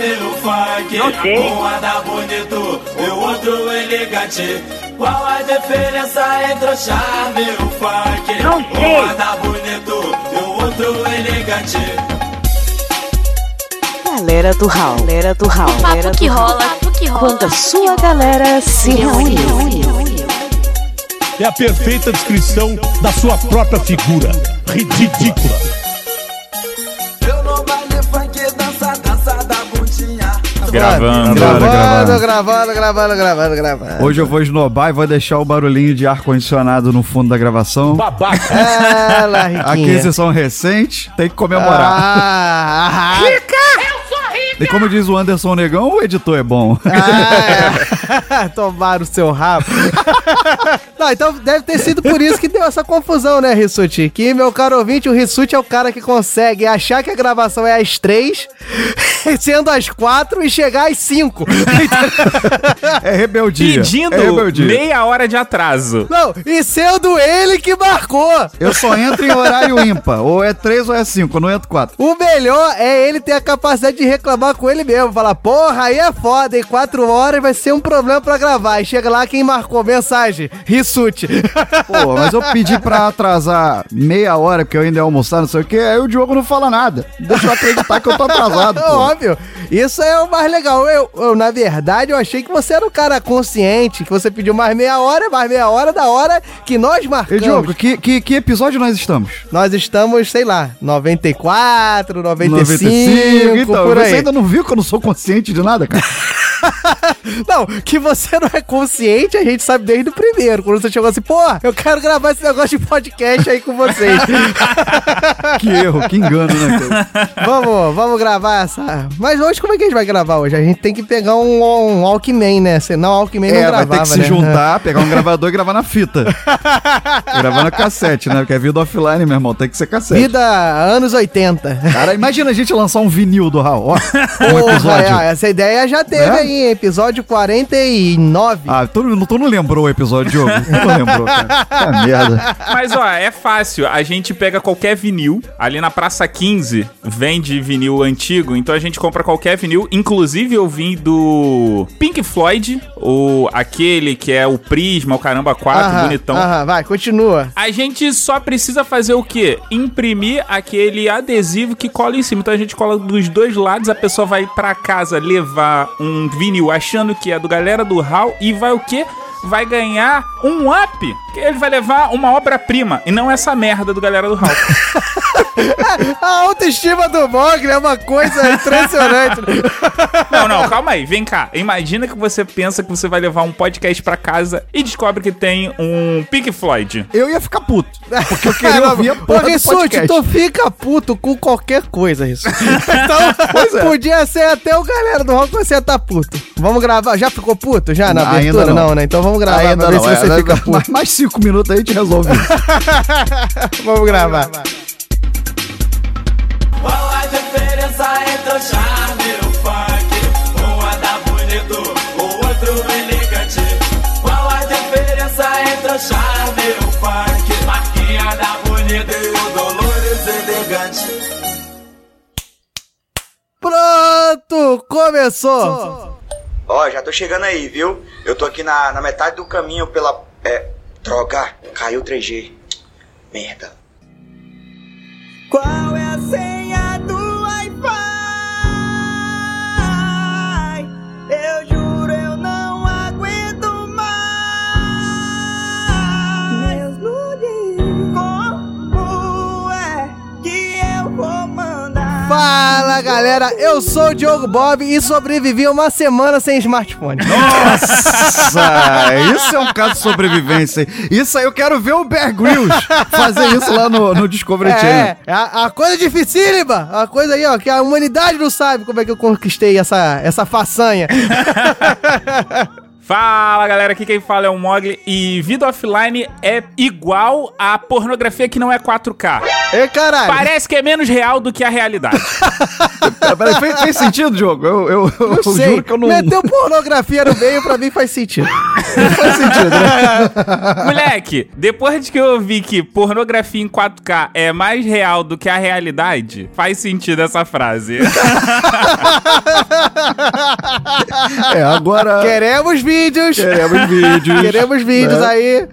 charme, o funk. Não sei. Um anda bonito, o outro elegante. Qual a diferença entre o charme e o funk? Não sei. Um anda bonito, o outro elegante. Galera do Hall, galera do Hall, galera Papo que rola, papo que rola. Quando a sua galera se reúne. É a perfeita descrição da sua própria figura. Ridícula. Gravando. Gravando, gravando, gravando, gravando, gravando. Hoje eu vou esnobar e vou deixar o barulhinho de ar-condicionado no fundo da gravação. Babaca. Aquisição recente, tem que comemorar. Ah, ah, E como diz o Anderson Negão, o editor é bom. ah, é. Tomaram o seu rabo. Não, então deve ter sido por isso que deu essa confusão, né, Rissuti? Que, meu caro ouvinte, o Rissuti é o cara que consegue achar que a gravação é às três, sendo às quatro e chegar às cinco. É rebeldia. Pedindo é rebeldia. meia hora de atraso. Não, e sendo ele que marcou. Eu só entro em horário ímpar. Ou é três ou é cinco. Eu não entro quatro. O melhor é ele ter a capacidade de reclamar com ele mesmo. Falar, porra, aí é foda, em quatro horas vai ser um problema pra gravar. E chega lá quem marcou mensagem, Rissuti. Pô, mas eu pedi pra atrasar meia hora, porque eu ainda ia almoçar, não sei o quê. Aí o Diogo não fala nada. Deixa eu acreditar que eu tô atrasado, pô. Óbvio. Isso é o mais legal. Eu, eu, na verdade, eu achei que você era um cara consciente, que você pediu mais meia hora, mais meia hora da hora que nós E marcamos. Diogo, que, que, que episódio nós estamos? Nós estamos, sei lá, 94, 95, Então, por você aí. ainda não viu que eu não sou consciente de nada, cara? Não, que você não é consciente, a gente sabe desde o primeiro. Quando você chegou assim, pô, eu quero gravar esse negócio de podcast aí com vocês. que erro, que engano, né, cara? vamos, vamos gravar essa. Mas hoje, como é que a gente vai gravar hoje? A gente tem que pegar um, um Walkman, né? Senão o Walkman não É, vai gravava, ter que se né? juntar, pegar um gravador e gravar na fita. gravar na cassete, né? Porque é vida offline, meu irmão, tem que ser cassete. Vida anos 80. Cara, imagina a gente lançar um vinil do Raul, ó. Um Porra, episódio. é, essa ideia já teve É? aí, episódio 49. Ah, tu, não- tu não lembrou o episódio, Diogo? Tu não lembrou, cara. É merda. Mas ó, é fácil. A gente pega qualquer vinil. Ali na Praça 15 vende vinil antigo. Então a gente compra qualquer vinil. Inclusive eu vim do Pink Floyd. O, aquele que é o Prisma, o Caramba 4, Aham, bonitão. aham, vai, continua. A gente só precisa fazer o quê? Imprimir aquele adesivo que cola em cima. Então a gente cola dos dois lados, a pessoa vai pra casa levar um vinil achando que é do galera do HAL e vai o quê? Vai ganhar um up, que ele vai levar uma obra-prima e não essa merda do galera do HAL. A autoestima do Mogli é uma coisa impressionante. não, não, calma aí, vem cá. Imagina que você pensa que você vai levar um podcast pra casa e descobre que tem um Pink Floyd. Eu ia ficar puto. Porque eu queria ouvir a porra do podcast. tu fica puto com qualquer coisa, isso. Então, é. podia ser até o galera do rock você tá puto. Vamos gravar. Já ficou puto? Já na Ainda abertura? não. Não, né? Então vamos gravar Ainda pra ver não, se você é, fica mais, cinco minutos aí a gente resolve isso. Vamos gravar. Qual a diferença entre o charme e o funk? Um anda bonito, o outro elegante. Qual a diferença entre o charme e o funk? Marquinha anda bonito e o Dolores elegante. Pronto! Começou! Ó, já tô chegando aí, viu? Eu tô aqui na, na metade do caminho pela. É. Droga, caiu 3G. Merda. Qual é a senha Fala galera, eu sou o Diogo Bob e sobrevivi uma semana sem smartphone. Nossa, isso é um caso de sobrevivência. Isso aí eu quero ver o Bear Grylls fazer isso lá no, no Discovery Channel. É, é a, a coisa dificílima, a coisa aí, ó, que a humanidade não sabe como é que eu conquistei essa, essa façanha. Fala galera, aqui quem fala é o Mogli e vida offline é igual a pornografia que não é 4K. Ê, caralho. Parece que é menos real do que a realidade. Peraí, fez, fez sentido, Diogo? Eu, eu, eu Não sei. juro que eu não. Meteu pornografia no meio, pra mim faz sentido. faz sentido, né? Moleque, depois de que eu vi que pornografia em 4K é mais real do que a realidade, faz sentido essa frase. É, agora. Queremos vídeos. Queremos vídeos. Queremos vídeos né? aí.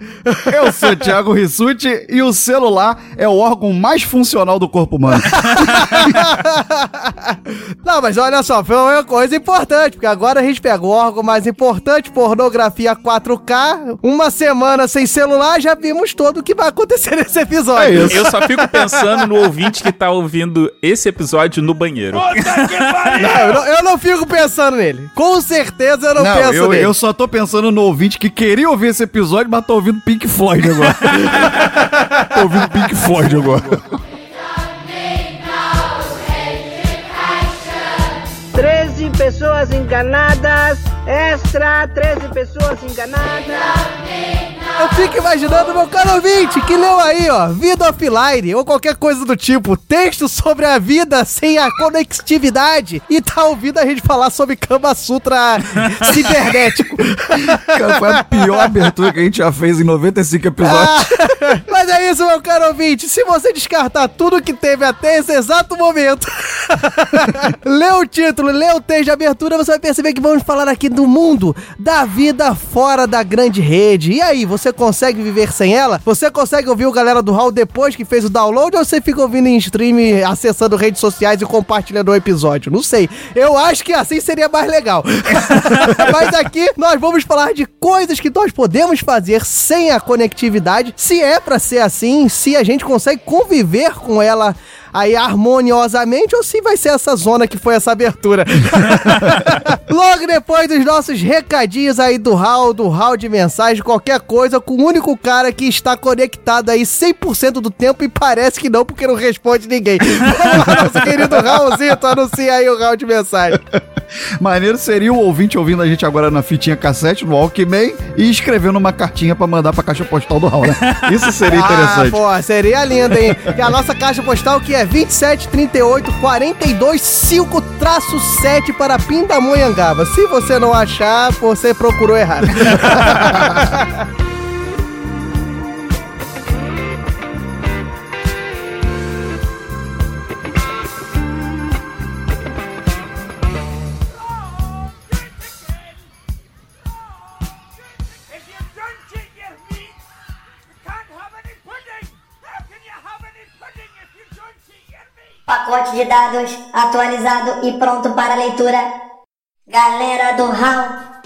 Eu sou o Thiago Rissuti e o celular é o órgão mais funcional do corpo humano. Não, mas olha só, foi uma coisa importante, porque agora a gente pega o órgão mais importante, pornografia 4K, uma semana sem celular, já vimos todo o que vai acontecer nesse episódio. É isso. Eu só fico pensando no ouvinte que tá ouvindo esse episódio no banheiro. Não, eu, não, eu não fico pensando nele. Com certeza eu não, Não, penso eu, nele. eu só tô pensando no ouvinte que queria ouvir esse episódio, mas tá ouvindo Pink Floyd agora. tô ouvindo Pink Floyd agora. 13 pessoas enganadas. Extra, 13 pessoas enganadas. Eu fico imaginando, meu caro ouvinte, que leu aí, ó, vida offline, ou qualquer coisa do tipo, texto sobre a vida sem a conectividade, e tá ouvindo a gente falar sobre Kama Sutra cibernético. Cara, foi a pior abertura que a gente já fez em 95 episódios. Mas é isso, meu caro ouvinte, se você descartar tudo que teve até esse exato momento, lê o título, lê o texto de abertura, você vai perceber que vamos falar aqui do mundo, da vida fora da grande rede. E aí, você consegue viver sem ela? Você consegue ouvir o galera do Hall depois que fez o download ou você fica ouvindo em stream, acessando redes sociais e compartilhando o episódio? Não sei. Eu acho que assim seria mais legal. Mas aqui nós vamos falar de coisas que nós podemos fazer sem a conectividade, se é pra ser assim, se a gente consegue conviver com ela aí harmoniosamente ou se vai ser essa zona que foi essa abertura. Logo depois dos nossos recadinhos aí do hall, do hall de mensagem, qualquer coisa, com o único cara que está conectado aí 100% do tempo e parece que não, porque não responde ninguém. Vamos lá, nosso querido Raulzito, anuncia aí o hall de mensagem. Maneiro seria o ouvinte ouvindo a gente agora na fitinha cassete, no Walkman, e escrevendo uma cartinha pra mandar pra caixa postal do Raul, né? Isso seria interessante. Ah, pô, seria lindo, hein? E a nossa caixa postal que é 2738 42 5-7 para Pindamonhangaba. Se você não achar, você procurou errado. Pacote de dados atualizado e pronto para leitura. Galera do HAL.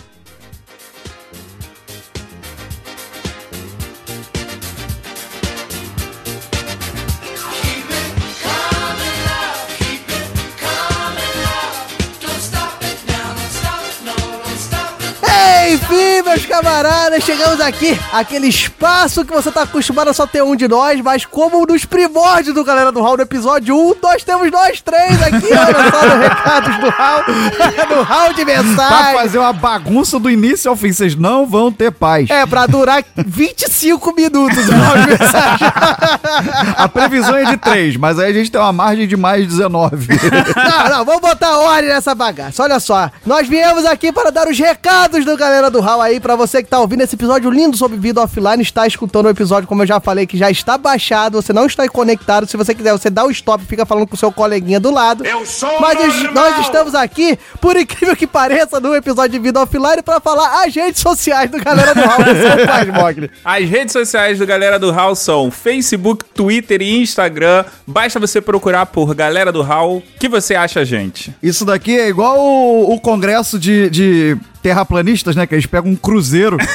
Enfim, meus camaradas, chegamos aqui, aquele espaço que você tá acostumado a só ter um de nós, mas como nos primórdios do Galera do Hall no episódio 1, nós temos nós três aqui, olha só, no Recados do Hall, no Hall de Pra mensagem. fazer uma bagunça do início ao fim, vocês não vão ter paz. É, pra durar 25 minutos o Hall de mensagem. A previsão é de 3, mas aí a gente tem uma margem de mais 19. Não, não, vamos botar ordem nessa bagaça. Olha só, nós viemos aqui para dar os recados do Galera do Hall aí, pra você que tá ouvindo esse episódio lindo sobre vida offline, está escutando o episódio, como eu já falei, que já está baixado, você não está conectado. Se você quiser, você dá o stop e fica falando com o seu coleguinha do lado. Eu sou Mas normal. nós estamos aqui, por incrível que pareça, no episódio de vida offline, pra falar as redes sociais do Galera do Hall. Você faz, Mogli. As redes sociais do Galera do Hall são Facebook, Twitter e Instagram. Basta você procurar por Galera do Hall que você acha a gente. Isso daqui é igual o, o congresso de, de terraplanistas, né? Que eles pegam um cruzeiro.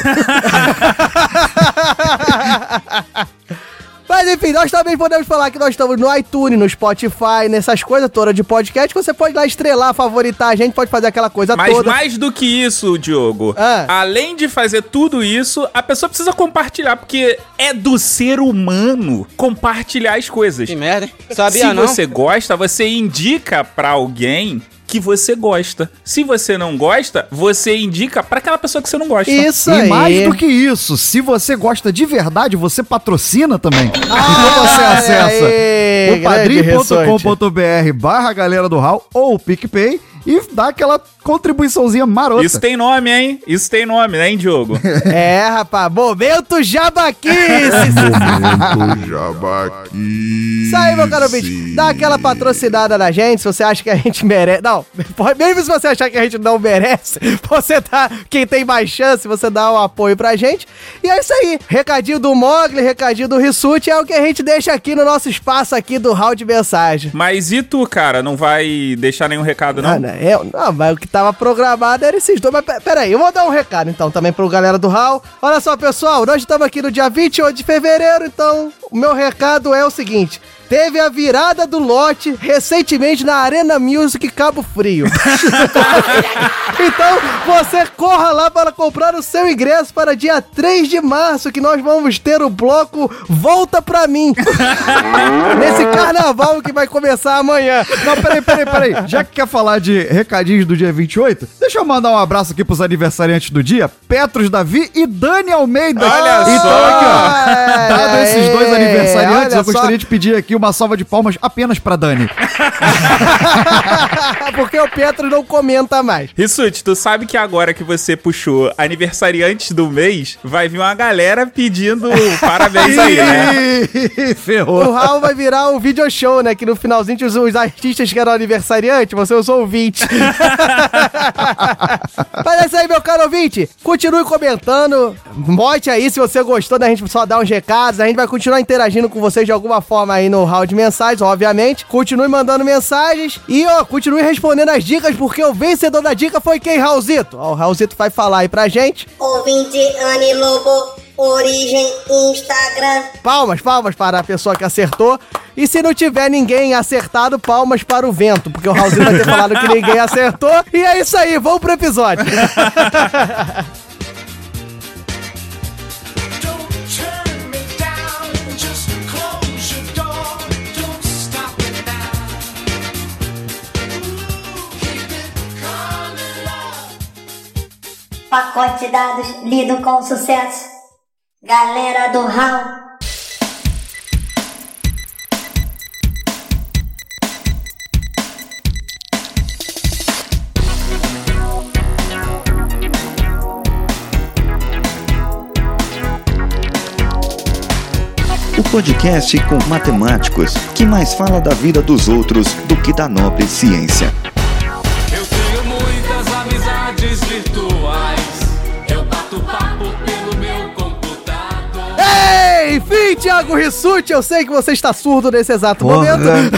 Mas enfim, nós também podemos falar que nós estamos no iTunes, no Spotify, nessas coisas todas de podcast. que Você pode lá estrelar, favoritar a gente, pode fazer aquela coisa Mas toda. mais do que isso, Diogo, Ah. além de fazer tudo isso, a pessoa precisa compartilhar, porque é do ser humano compartilhar as coisas. Que merda, hein? Sabia Se não? você gosta, você indica pra alguém que você gosta. Se você não gosta, você indica pra aquela pessoa que você não gosta. Isso e aí. mais do que isso, se você gosta de verdade, você patrocina também. então Ah, você acessa aí, o padrim.com.br barra galera do Hall ou o PicPay e dá aquela contribuiçãozinha marota. Isso tem nome, hein? Isso tem nome, né, hein, Diogo? É, rapaz, momento jabaqui! Isso aí, meu caro ouvinte. Dá aquela patrocinada na gente, se você acha que a gente merece. Não, pode- mesmo se você achar que a gente não merece, você dá. Quem tem mais chance, você dá um apoio pra gente. E é isso aí. Recadinho do Mogli, recadinho do Rissuti é o que a gente deixa aqui no nosso espaço aqui do Hall de Mensagem. Mas e tu, cara? Não vai deixar nenhum recado, não? Ah, não, é, não, mas o que tava programado era esses dois. Mas pe- peraí, eu vou dar um recado então também pro galera do Hall. Olha só, pessoal, nós estamos aqui no dia 28 de fevereiro, então o meu recado é o seguinte. Teve a virada do lote recentemente na Arena Music Cabo Frio. então, você corra lá para comprar o seu ingresso para dia 3 de março, que nós vamos ter o bloco Volta Pra Mim. Nesse carnaval que vai começar amanhã. Não, peraí, peraí, peraí. Já que quer falar de recadinhos do dia 28, deixa eu mandar um abraço aqui pros aniversariantes do dia, Petros Davi e Dani Almeida. Olha então, só! aqui, ó. Dado esses dois aniversariantes, eu gostaria só. de pedir aqui uma salva de palmas apenas pra Dani. Porque o Petro não comenta mais. Rissuti, tu sabe que agora que você puxou aniversariantes do mês, vai vir uma galera pedindo parabéns aí, né? Ih, O Ferrou. Raul vai virar um video show, né? Que no finalzinho os, os artistas que eram aniversariante, você os ouvintes. Mas é isso aí, meu caro ouvinte. Continue comentando. Bote aí se você gostou da gente só dar uns recados. A gente vai continuar interagindo com vocês de alguma forma aí no round de mensagens, obviamente. Continue mandando mensagens. E, ó, continue respondendo as dicas, porque o vencedor da dica foi quem, Raulzito? Ó, o Raulzito vai falar aí pra gente. Ouvinte Anne Lobo, origem Instagram. Palmas, palmas para a pessoa que acertou. E se não tiver ninguém acertado, palmas para o vento, porque o Raulzinho vai ter falado que ninguém acertou. E é isso aí, vamos pro episódio. Pacote de dados lido com sucesso. Galera do Raul. O podcast com matemáticos que mais fala da vida dos outros do que da nobre ciência. Eu tenho muitas amizades virtuais. Enfim, Thiago Rissuti, eu sei que você está surdo nesse exato Porra. momento.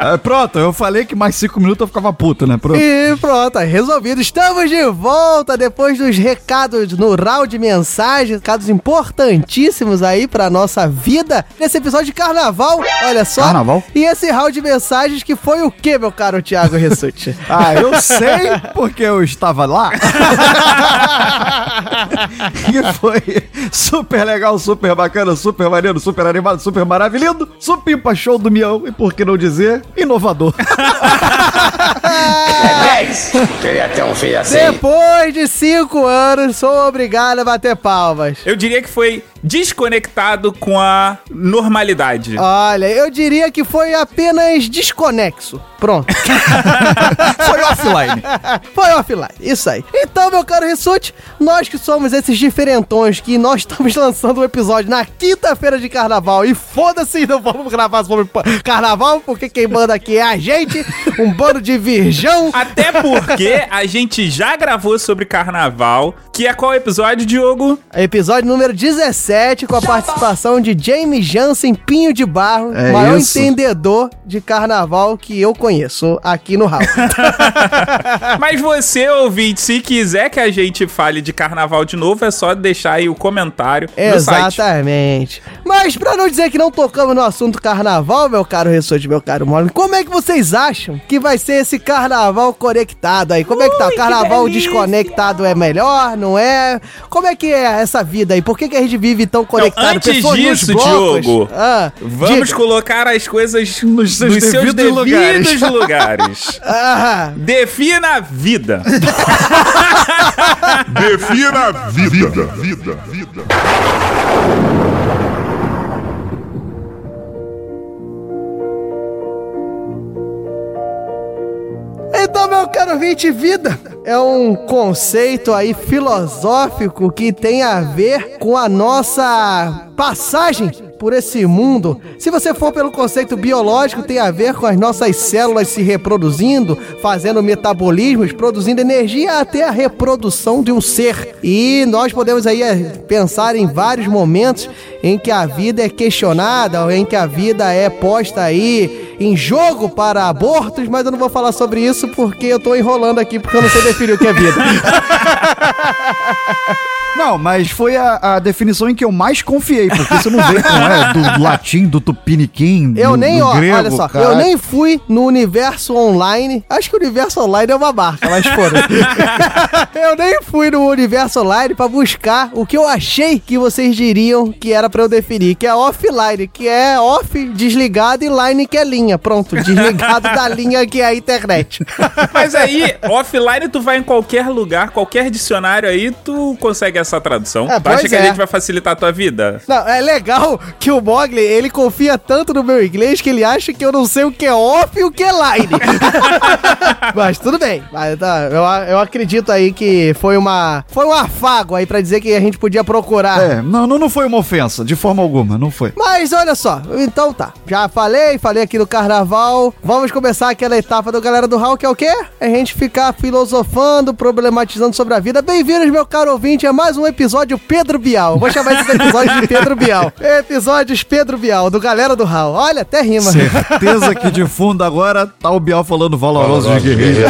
É, pronto, eu falei que mais cinco minutos eu ficava puto, né? Pronto. E pronto, aí, resolvido. Estamos de volta depois dos recados no round de mensagens, recados importantíssimos aí pra nossa vida. Nesse episódio de carnaval, olha só. Carnaval? E esse round de mensagens que foi o que, meu caro Thiago Rissuti? Ah, eu sei porque eu estava lá. e foi super legal, super bacana, super maneiro, super animado, super maravilhoso. Supimpa show do Mião e por que não dizer, inovador. Queria ter um filho assim. Depois de cinco anos, sou obrigado a bater palmas. Eu diria que foi desconectado com a normalidade. Olha, eu diria que foi apenas desconexo. Pronto. Foi offline. Foi offline, isso aí. Então, meu caro Rissuti, nós que somos esses diferentões que nós estamos lançando um episódio na quinta-feira de carnaval e foda-se, não vamos gravar sobre carnaval, porque quem manda aqui é a gente, um bando de virgão. Até porque a gente já gravou sobre carnaval, que é qual episódio, Diogo? Episódio número 17, com a participação de James Jansen Pinho de Barro, É maior isso. entendedor de carnaval que eu conheço aqui no Raul. Mas você, ouvinte, se quiser que a gente fale de carnaval de novo, é só deixar aí o comentário no site. Exatamente. Mas pra não dizer que não tocamos no assunto carnaval, meu caro Rissuti, meu caro Moro, como é que vocês acham que vai ser esse carnaval conectado aí? Como é que tá? O carnaval desconectado é melhor, não é? Como é que é essa vida aí? Por que, que a gente vive tão conectado? antes Pessoas nos disso, blocos? Diogo, Ah, Vamos diga. colocar as coisas Nos seus devidos devidos lugares. Ah, Defina a vida. Defina a vida. Vida, vida. Então, meu caro ouvinte, vida é um conceito aí filosófico que tem a ver com a nossa passagem por esse mundo. Se você for pelo conceito biológico, tem a ver com as nossas células se reproduzindo, fazendo metabolismos, produzindo energia até a reprodução de um ser. E nós podemos aí é, pensar em vários momentos em que a vida é questionada, em que a vida é posta aí em jogo para abortos, mas eu não vou falar sobre isso porque eu tô enrolando aqui porque eu não sei definir o que é vida. Não, mas foi a, a definição em que eu mais confiei, porque você não vê como é do latim, do tupiniquim, Eu do, nem, do ó, grego, olha só, cara. eu nem fui no universo online. Acho que o universo online é uma marca, mas foda. eu nem fui no universo online pra buscar o que eu achei que vocês diriam que era pra eu definir, que é offline, que é off, desligado e line que é linha. Pronto, desligado da linha que é a internet. Mas aí, offline, tu vai em qualquer lugar, qualquer dicionário aí, tu consegue essa tradução. É, tu acha que a é. gente vai facilitar a tua vida? Não, é legal que o Mogli, ele confia tanto no meu inglês que ele acha que eu não sei o que é off e o que é line. Mas tudo bem. Mas, tá, eu, eu acredito aí que foi uma foi um afago aí pra dizer que a gente podia procurar. É, não, não, não foi uma ofensa, de forma alguma, não foi. Mas olha só, então tá. Já falei, falei aqui do carnaval. Vamos começar aquela etapa do Galera do Hall, que é o quê? É a gente ficar filosofando, problematizando sobre a vida. Bem-vindos, meu caro ouvinte, a mais um episódio Pedro Bial. Vou chamar esses episódios de Pedro Bial. Episódios Pedro Bial, do Galera do Hall. Olha, até rima. Certeza que de fundo agora tá o Bial falando valoroso de guerreiro.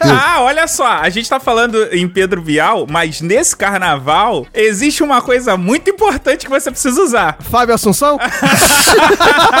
Ah, olha só, a gente tá falando em Pedro Bial, mas nesse carnaval existe uma coisa muito importante que você precisa usar. Fábio Assunção?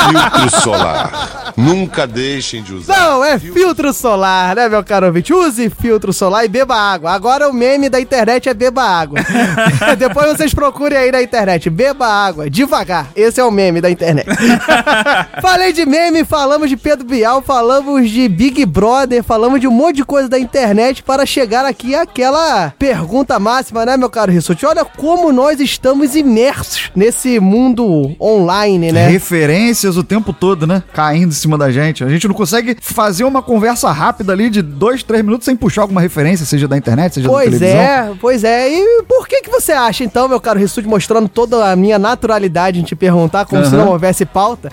Filtro solar. Nunca deixem de usar. Não, é filtro solar, né, meu caro ouvinte? Use filtro solar e beba água. Agora o meme da internet é beba água. Depois vocês procurem aí na internet. Beba água, devagar. Esse é o meme da internet. Falei de meme, falamos de Pedro Bial, falamos de Big Brother, falamos de um monte de coisa da internet para chegar aqui àquela pergunta máxima, né, meu caro Rissuti? Olha como nós estamos imersos nesse mundo online, né? Referências o tempo todo, né? Caindo em cima da gente. A gente não consegue fazer uma conversa rápida ali de dois, três minutos sem puxar alguma referência, seja da internet, seja da Pois televisão. é, pois é. E por que que você acha, então, meu caro Rissuti, mostrando toda a minha naturalidade em te perguntar, como se Aham. não houvesse pauta,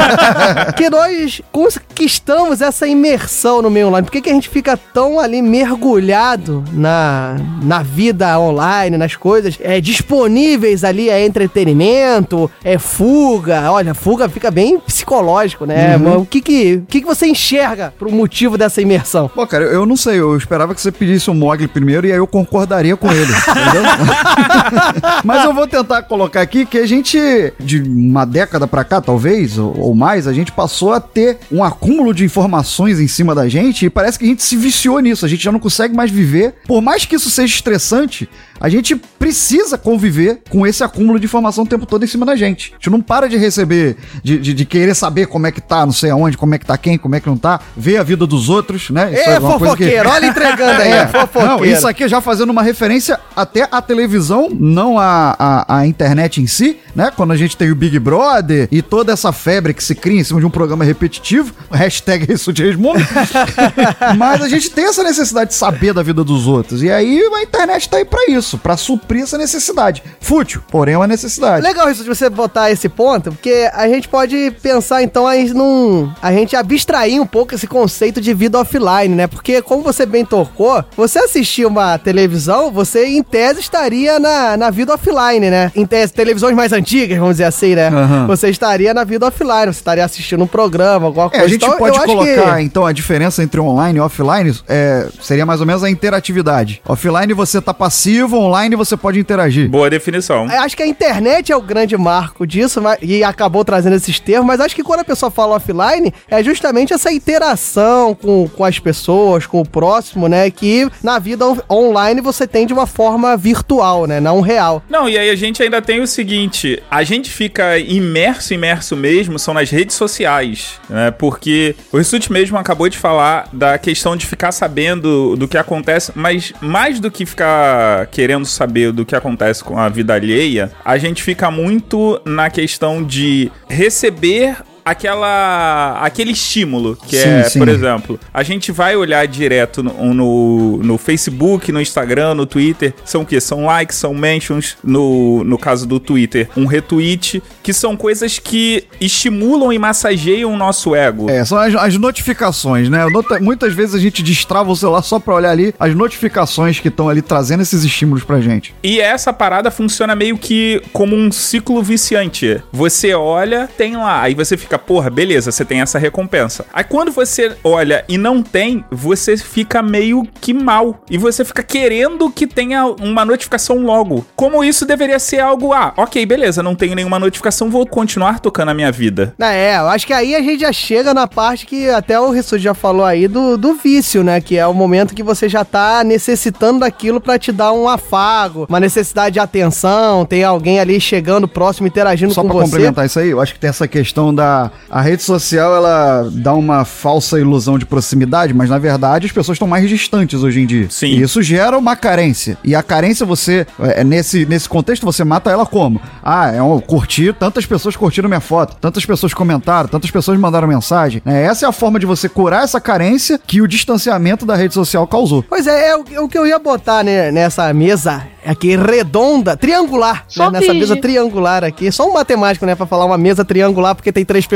que nós conquistamos essa imersão no meio online? Por que, que a gente fica tão ali mergulhado na, na vida online, nas coisas é, disponíveis ali, é entretenimento, é fuga. Olha, fuga fica bem psicológico, né? Uhum. O que que, o que que você enxerga pro motivo dessa imersão? Pô, cara, eu não sei, eu esperava que você pedisse o Mogli primeiro e aí eu concordaria com ele, entendeu? Mas eu vou tentar colocar aqui que a gente, de uma década pra cá, talvez, ou, ou mais, a gente passou a ter um acúmulo de informações em cima da gente e parece que a gente se viciou nisso, a gente já não consegue mais viver. Por mais que isso seja estressante, a gente precisa conviver com esse acúmulo de informação o tempo todo em cima da gente. A gente não para de receber, de, de, de querer saber como é que tá, não sei aonde, como é que tá quem, como é que não tá, ver a vida dos outros, né? Isso É, uma coisa que- fofoqueiro, olha entregando aí, é, fofoqueiro. Não, isso aqui já fazendo uma referência até à televisão, não à, à, à internet em si, né? Quando a gente tem o Big Brother e toda essa febre que se cria em cima de um programa repetitivo, hashtag isso de. Mas a gente tem essa necessidade de saber da vida dos outros. E aí a internet tá aí pra isso, pra suprir essa necessidade. Fútil, porém é uma necessidade. Legal isso de você botar esse ponto, porque a gente pode pensar então aí num. A gente abstrair um pouco esse conceito de vida offline, né? Porque, como você bem tocou, você assistia uma televisão, você em tese, estaria na, na vida offline, né? Em tese, televisões mais antigas, vamos dizer assim, né? Aham. Você estaria na vida offline, você estaria assistindo um programa, alguma É, coisa. a gente Então, pode colocar, que- então, a diferença entre online e offline é, seria mais ou menos a interatividade. Offline você tá passivo, online você pode interagir. Boa definição. Eu Acho que a internet é o grande marco disso mas- e acabou trazendo esses termos, mas acho que quando a pessoa fala offline, é justamente essa interação com, com as pessoas, com o próximo, né? Que na vida on- online você tem de uma forma virtual, né? Não real. Não, e aí a gente ainda tem o seguinte: a gente fica imerso, imerso mesmo, são nas redes sociais, né? Porque o Rissuti mesmo acabou de falar da questão de ficar sabendo do que acontece, mas mais do que ficar querendo saber do que acontece com a vida alheia, a gente fica muito na questão de receber aquela aquele estímulo que Sim, é, sim. por exemplo, a gente vai olhar direto no, no, no Facebook, no Instagram, no Twitter, são o quê? São likes, são mentions, no, no caso do Twitter, um retweet, que são coisas que estimulam e massageiam o nosso ego. É, são as, as notificações, né? Nota- muitas vezes a gente destrava o celular só pra olhar ali as notificações que estão ali trazendo esses estímulos pra gente. E essa parada funciona meio que como um ciclo viciante. Você olha, tem lá, aí você fica, porra, beleza, você tem essa recompensa. Aí quando você olha e não tem, você fica meio que mal. E você fica querendo que tenha uma notificação logo. Como isso deveria ser algo, ah, ok, beleza, não tenho nenhuma notificação, vou continuar tocando a minha vida. É, eu acho que aí a gente já chega na parte que até o Rissuti já falou aí do, do vício, né? Que é o momento que você já tá necessitando daquilo pra te dar um afago, uma necessidade de atenção, tem alguém ali chegando próximo, interagindo Só com pra você. complementar isso aí, eu acho que tem essa questão da. A rede social, ela dá uma falsa ilusão de proximidade, mas na verdade as pessoas estão mais distantes hoje em dia. Sim. E isso gera uma carência. E a carência, você. É, nesse, nesse contexto, você mata ela como? Ah, é um curtir, tantas pessoas curtiram minha foto, tantas pessoas comentaram, tantas pessoas mandaram mensagem. É, essa é a forma de você curar essa carência que o distanciamento da rede social causou. Pois é, é o, é o que eu ia botar né, nessa mesa aqui redonda, triangular, Só né, nessa mesa triangular aqui. Só um matemático, né, pra falar uma mesa triangular porque tem três pessoas.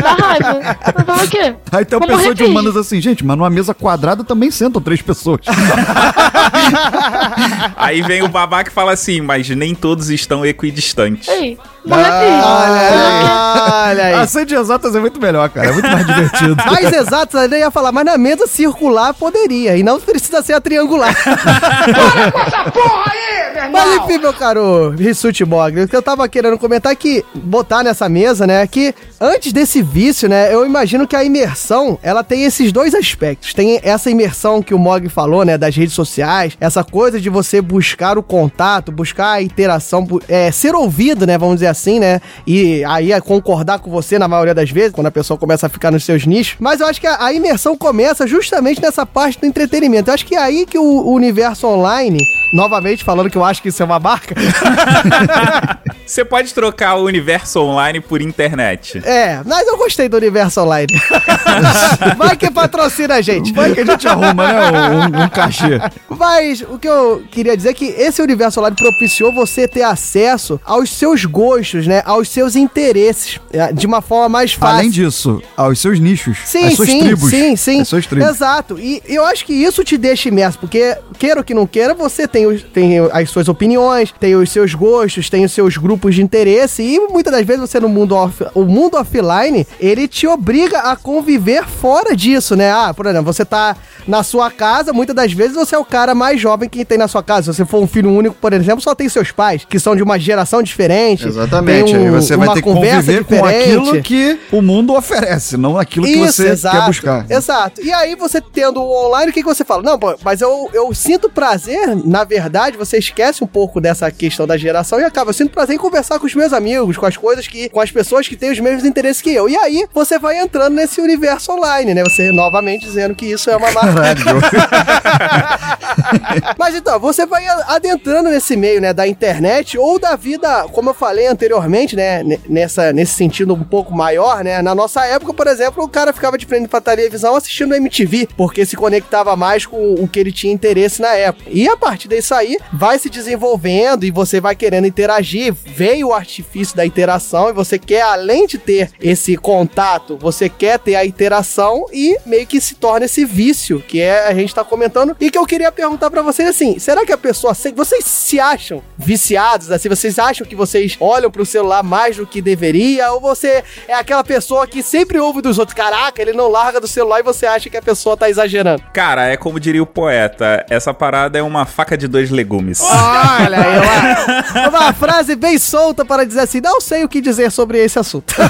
Dá raiva. Falar o quê? Aí tem uma Vamos pessoa de humanas assim, gente, mas numa mesa quadrada também sentam três pessoas. Aí vem o babaca e fala assim, mas nem todos estão equidistantes. Ei, vamos repetir. Olha aí. A de exatas é muito melhor, cara. É muito mais divertido. Mais exatos, eu ia falar, mas na mesa circular poderia, e não precisa ser a triangular. Mas enfim, meu caro Rissuti Mogli, o que eu tava querendo comentar é que, botar nessa mesa, né, que antes desse vício, né, eu imagino que a imersão, ela tem esses dois aspectos. Tem essa imersão que o Mogli falou, né, das redes sociais, essa coisa de você buscar o contato, buscar a interação, é, ser ouvido, né, vamos dizer assim, né, e aí é concordar com você na maioria das vezes, quando a pessoa começa a ficar nos seus nichos. Mas eu acho que a, a imersão começa justamente nessa parte do entretenimento. Eu acho que é aí que o, o universo online, novamente falando que eu acho que isso é uma marca, Você pode trocar o universo online por internet. é, mas eu gostei do universo online. Vai que patrocina a gente. Vai que a gente arruma, né? Um, um cachê. Mas o que eu queria dizer é que esse universo online propiciou você ter acesso aos seus gostos, né? Aos seus interesses, é, de uma forma mais fácil. Além disso, aos seus nichos, Sim, às suas sim, tribos. sim, sim. Às suas tribos. Exato. E eu acho que isso te deixa imerso, porque, queira ou que não queira, você tem, os- tem as suas opiniões, tem os seus gostos, tem os seus grupos de interesse, e muitas das vezes você no mundo off, o mundo offline, ele te obriga a conviver fora disso, né? Ah, por exemplo, você tá na sua casa, muitas das vezes você é o cara mais jovem que tem na sua casa. Se você for um filho único, por exemplo, só tem seus pais, que são de uma geração diferente. Exatamente. Tem Aí você vai ter que conviver com diferente. aquilo que o mundo oferece, não aquilo que você quer buscar. Exato. E aí você tendo o online, o que, que você fala? Não, pô, mas eu, eu sinto prazer, na verdade, você esquece um pouco dessa questão da geração e acaba, eu sinto prazer em conversar com os meus amigos, com as coisas que, com as pessoas que têm os mesmos interesses que eu. E aí você vai entrando nesse universo online, né? Você novamente dizendo que isso é uma marca. Mas então, você vai adentrando nesse meio, né, da internet ou da vida, como eu falei anteriormente, né, ne- nessa, nesse sentido um pouco maior, né, na nossa época, por exemplo, o cara ficava de frente pra televisão assistindo MTV, porque se conectava mais com o que ele tinha interesse na época. E a partir disso aí, vai se desenvolvendo e você vai querendo interagir, veio o artifício da interação e você quer, além de ter esse contato, você quer ter a interação e meio que se torna esse vício que é a gente tá comentando e que eu queria perguntar pra vocês assim, será que a pessoa, vocês se acham viciados, assim, vocês acham que vocês olham pro celular mais do que deveria ou você é aquela pessoa que sempre ouve dos outros, caraca, ele não larga do celular e você acha que a pessoa tá exagerando? Cara, é como diria o poeta, essa parada é uma faca de dois legumes. Olha aí, uma, uma frase bem solta para dizer assim, não sei o que dizer sobre esse assunto.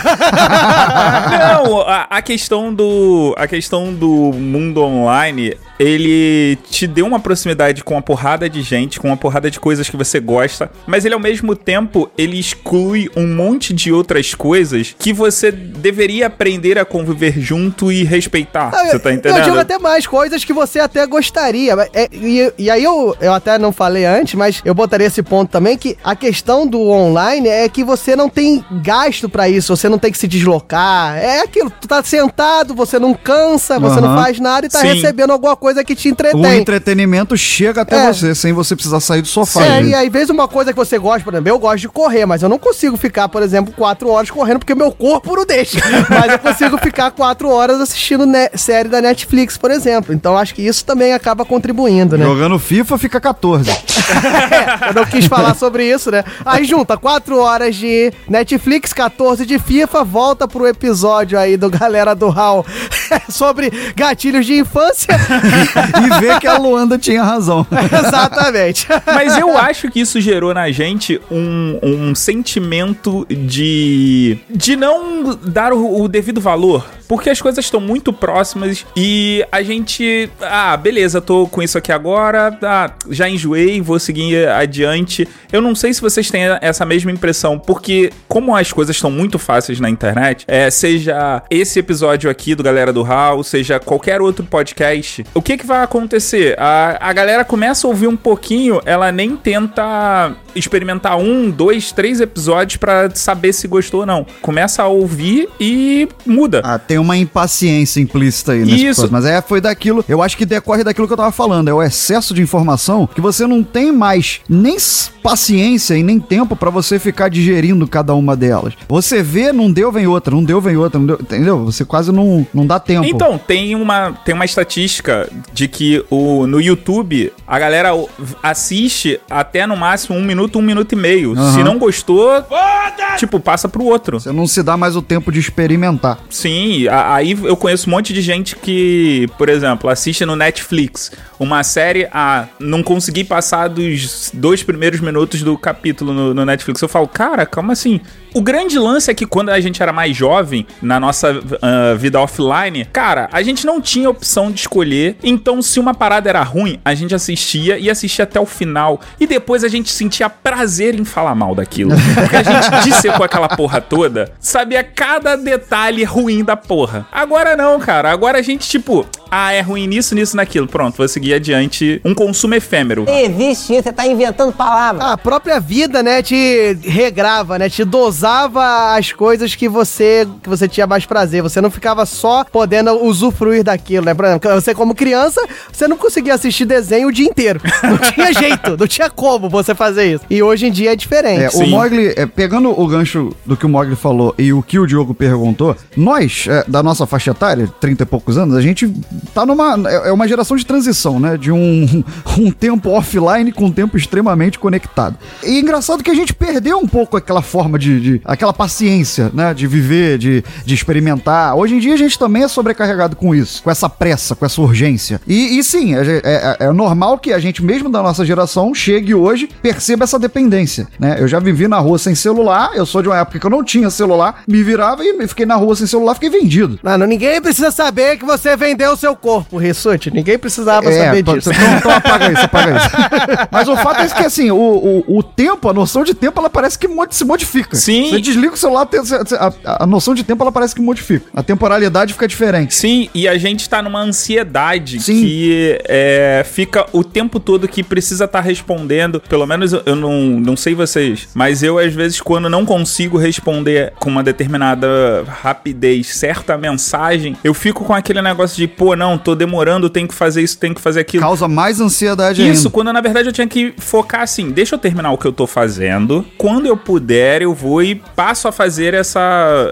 Não, a, a questão do a questão do mundo online, ele te deu uma proximidade com uma porrada de gente, com uma porrada de coisas que você gosta, mas ele ao mesmo tempo ele exclui um monte de outras coisas que você deveria aprender a conviver junto e respeitar. Você tá entendendo? Eu digo até mais coisas que você até gostaria. é- e, e aí eu, eu até não falei antes, mas eu botaria esse ponto também, que a questão do online é que você não tem gasto pra isso, você não tem que se deslocar. É aquilo, tu tá sentado, você não cansa, você não Aham. faz nada e tá Sim. recebendo alguma coisa que te O entretém. entretenimento chega até É. você, sem você precisar sair do sofá. É, gente. e aí, às vezes, uma coisa que você gosta, por exemplo, eu gosto de correr, mas eu não consigo ficar, por exemplo, quatro horas correndo porque meu corpo não deixa. mas eu consigo ficar quatro horas assistindo série da Netflix, por exemplo. Então acho que isso também acaba contribuindo, né? Jogando FIFA fica 14. Eu não quis falar sobre isso, né? Aí junta 4 horas de Netflix, 14 de FIFA, volta pro episódio aí do Galera do HAL sobre gatilhos de infância. E vê que a Luanda tinha razão. Exatamente. Mas eu acho que isso gerou na gente um, um sentimento de. de não dar o, o devido valor. Porque as coisas estão muito próximas e a gente. Ah, beleza, tô com isso aqui agora. Ah, já enjoei, vou seguir adiante. Eu não sei se vocês têm essa mesma impressão, porque como as coisas estão muito fáceis na internet, é, seja esse episódio aqui do Galera do Hall, seja qualquer outro podcast, o que que vai acontecer? A, a galera começa a ouvir um pouquinho, ela nem tenta experimentar um, dois, três episódios pra saber se gostou ou não. Começa a ouvir e muda. Ah, tem uma impaciência implícita aí nesse Isso. processo. Mas é, foi daquilo. Eu acho que decorre daquilo que eu tava falando. É o excesso de informação que você não tem mais nem paciência e nem tempo pra você ficar digerindo cada uma delas. Você vê, não deu, vem outra, não deu, vem outra, não deu, entendeu? Você quase não, não dá tempo. Então, tem uma, tem uma estatística de que o, no YouTube a galera assiste até no máximo um minuto, um minuto e meio. Aham. Se não gostou, tipo, passa pro outro. Você não se dá mais o tempo de experimentar. Sim, a- aí eu conheço um monte de gente que, por exemplo, assiste no Netflix uma série, ah, não consegui passar dos dois primeiros minutos do capítulo no, no Netflix. Eu falo, cara, calma assim. O grande lance é que quando a gente era mais jovem, na nossa ah, vida offline, cara, a gente não tinha opção de escolher. Então, se uma parada era ruim, a gente assistia e assistia até o final. E depois a gente sentia prazer em falar mal daquilo. Porque a gente dissecou aquela porra toda, sabia cada detalhe ruim da porra. Agora não, cara. Agora a gente, tipo, ah, é ruim nisso, nisso, naquilo. Pronto, vou seguir adiante. Um consumo efêmero. Existe isso, você tá inventando palavras. A própria vida, né, te regrava, né, te dosava as coisas que você que você tinha mais prazer. Você não ficava só podendo usufruir daquilo, né? Por exemplo, você como criança, você não conseguia assistir desenho o dia inteiro. Não tinha jeito, não tinha como você fazer isso. E hoje em dia é diferente. É, o Mogli, é, pegando o gancho do que o Mogli falou e o que o Diogo perguntou, nós, é, da nossa faixa etária, 30 e poucos anos, a gente tá numa. É é uma geração de transição, né? De um, um tempo offline com um tempo extremamente conectado. E engraçado que a gente perdeu um pouco aquela forma de. de- aquela paciência, né? De viver, de, de experimentar. Hoje em dia a gente também é sobrecarregado com isso, com essa pressa, com essa urgência. E, e sim, é, é- é normal que a gente, mesmo da nossa geração, chegue hoje, perceba essa dependência, né? Eu já vivi na rua sem celular, eu sou de uma época que eu não tinha celular, me virava e fiquei na rua sem celular, fiquei vendido. Mano, ninguém precisa saber que você vendeu o seu corpo, Rissuti. Ninguém precisava saber então- disso. Então, então apaga isso, apaga isso. Mas o fato é que, assim, o, o, o tempo, a noção de tempo, ela parece que se modifica. Sim. Você desliga o celular, a, a noção de tempo, ela parece que modifica. A temporalidade fica diferente. Sim, e a gente tá numa ansiedade que é, fica o tempo todo que precisa estar respondendo. Pelo menos eu- eu não, não sei vocês, mas eu, às vezes, quando não consigo responder com uma determinada rapidez certa mensagem, eu fico com aquele negócio de, pô, não tô demorando, tenho que fazer isso, tenho que fazer aquilo. Causa mais ansiedade Isso, ainda. quando na verdade eu tinha que focar assim, deixa eu terminar o que eu tô fazendo. Quando eu puder, eu vou e passo a fazer essa,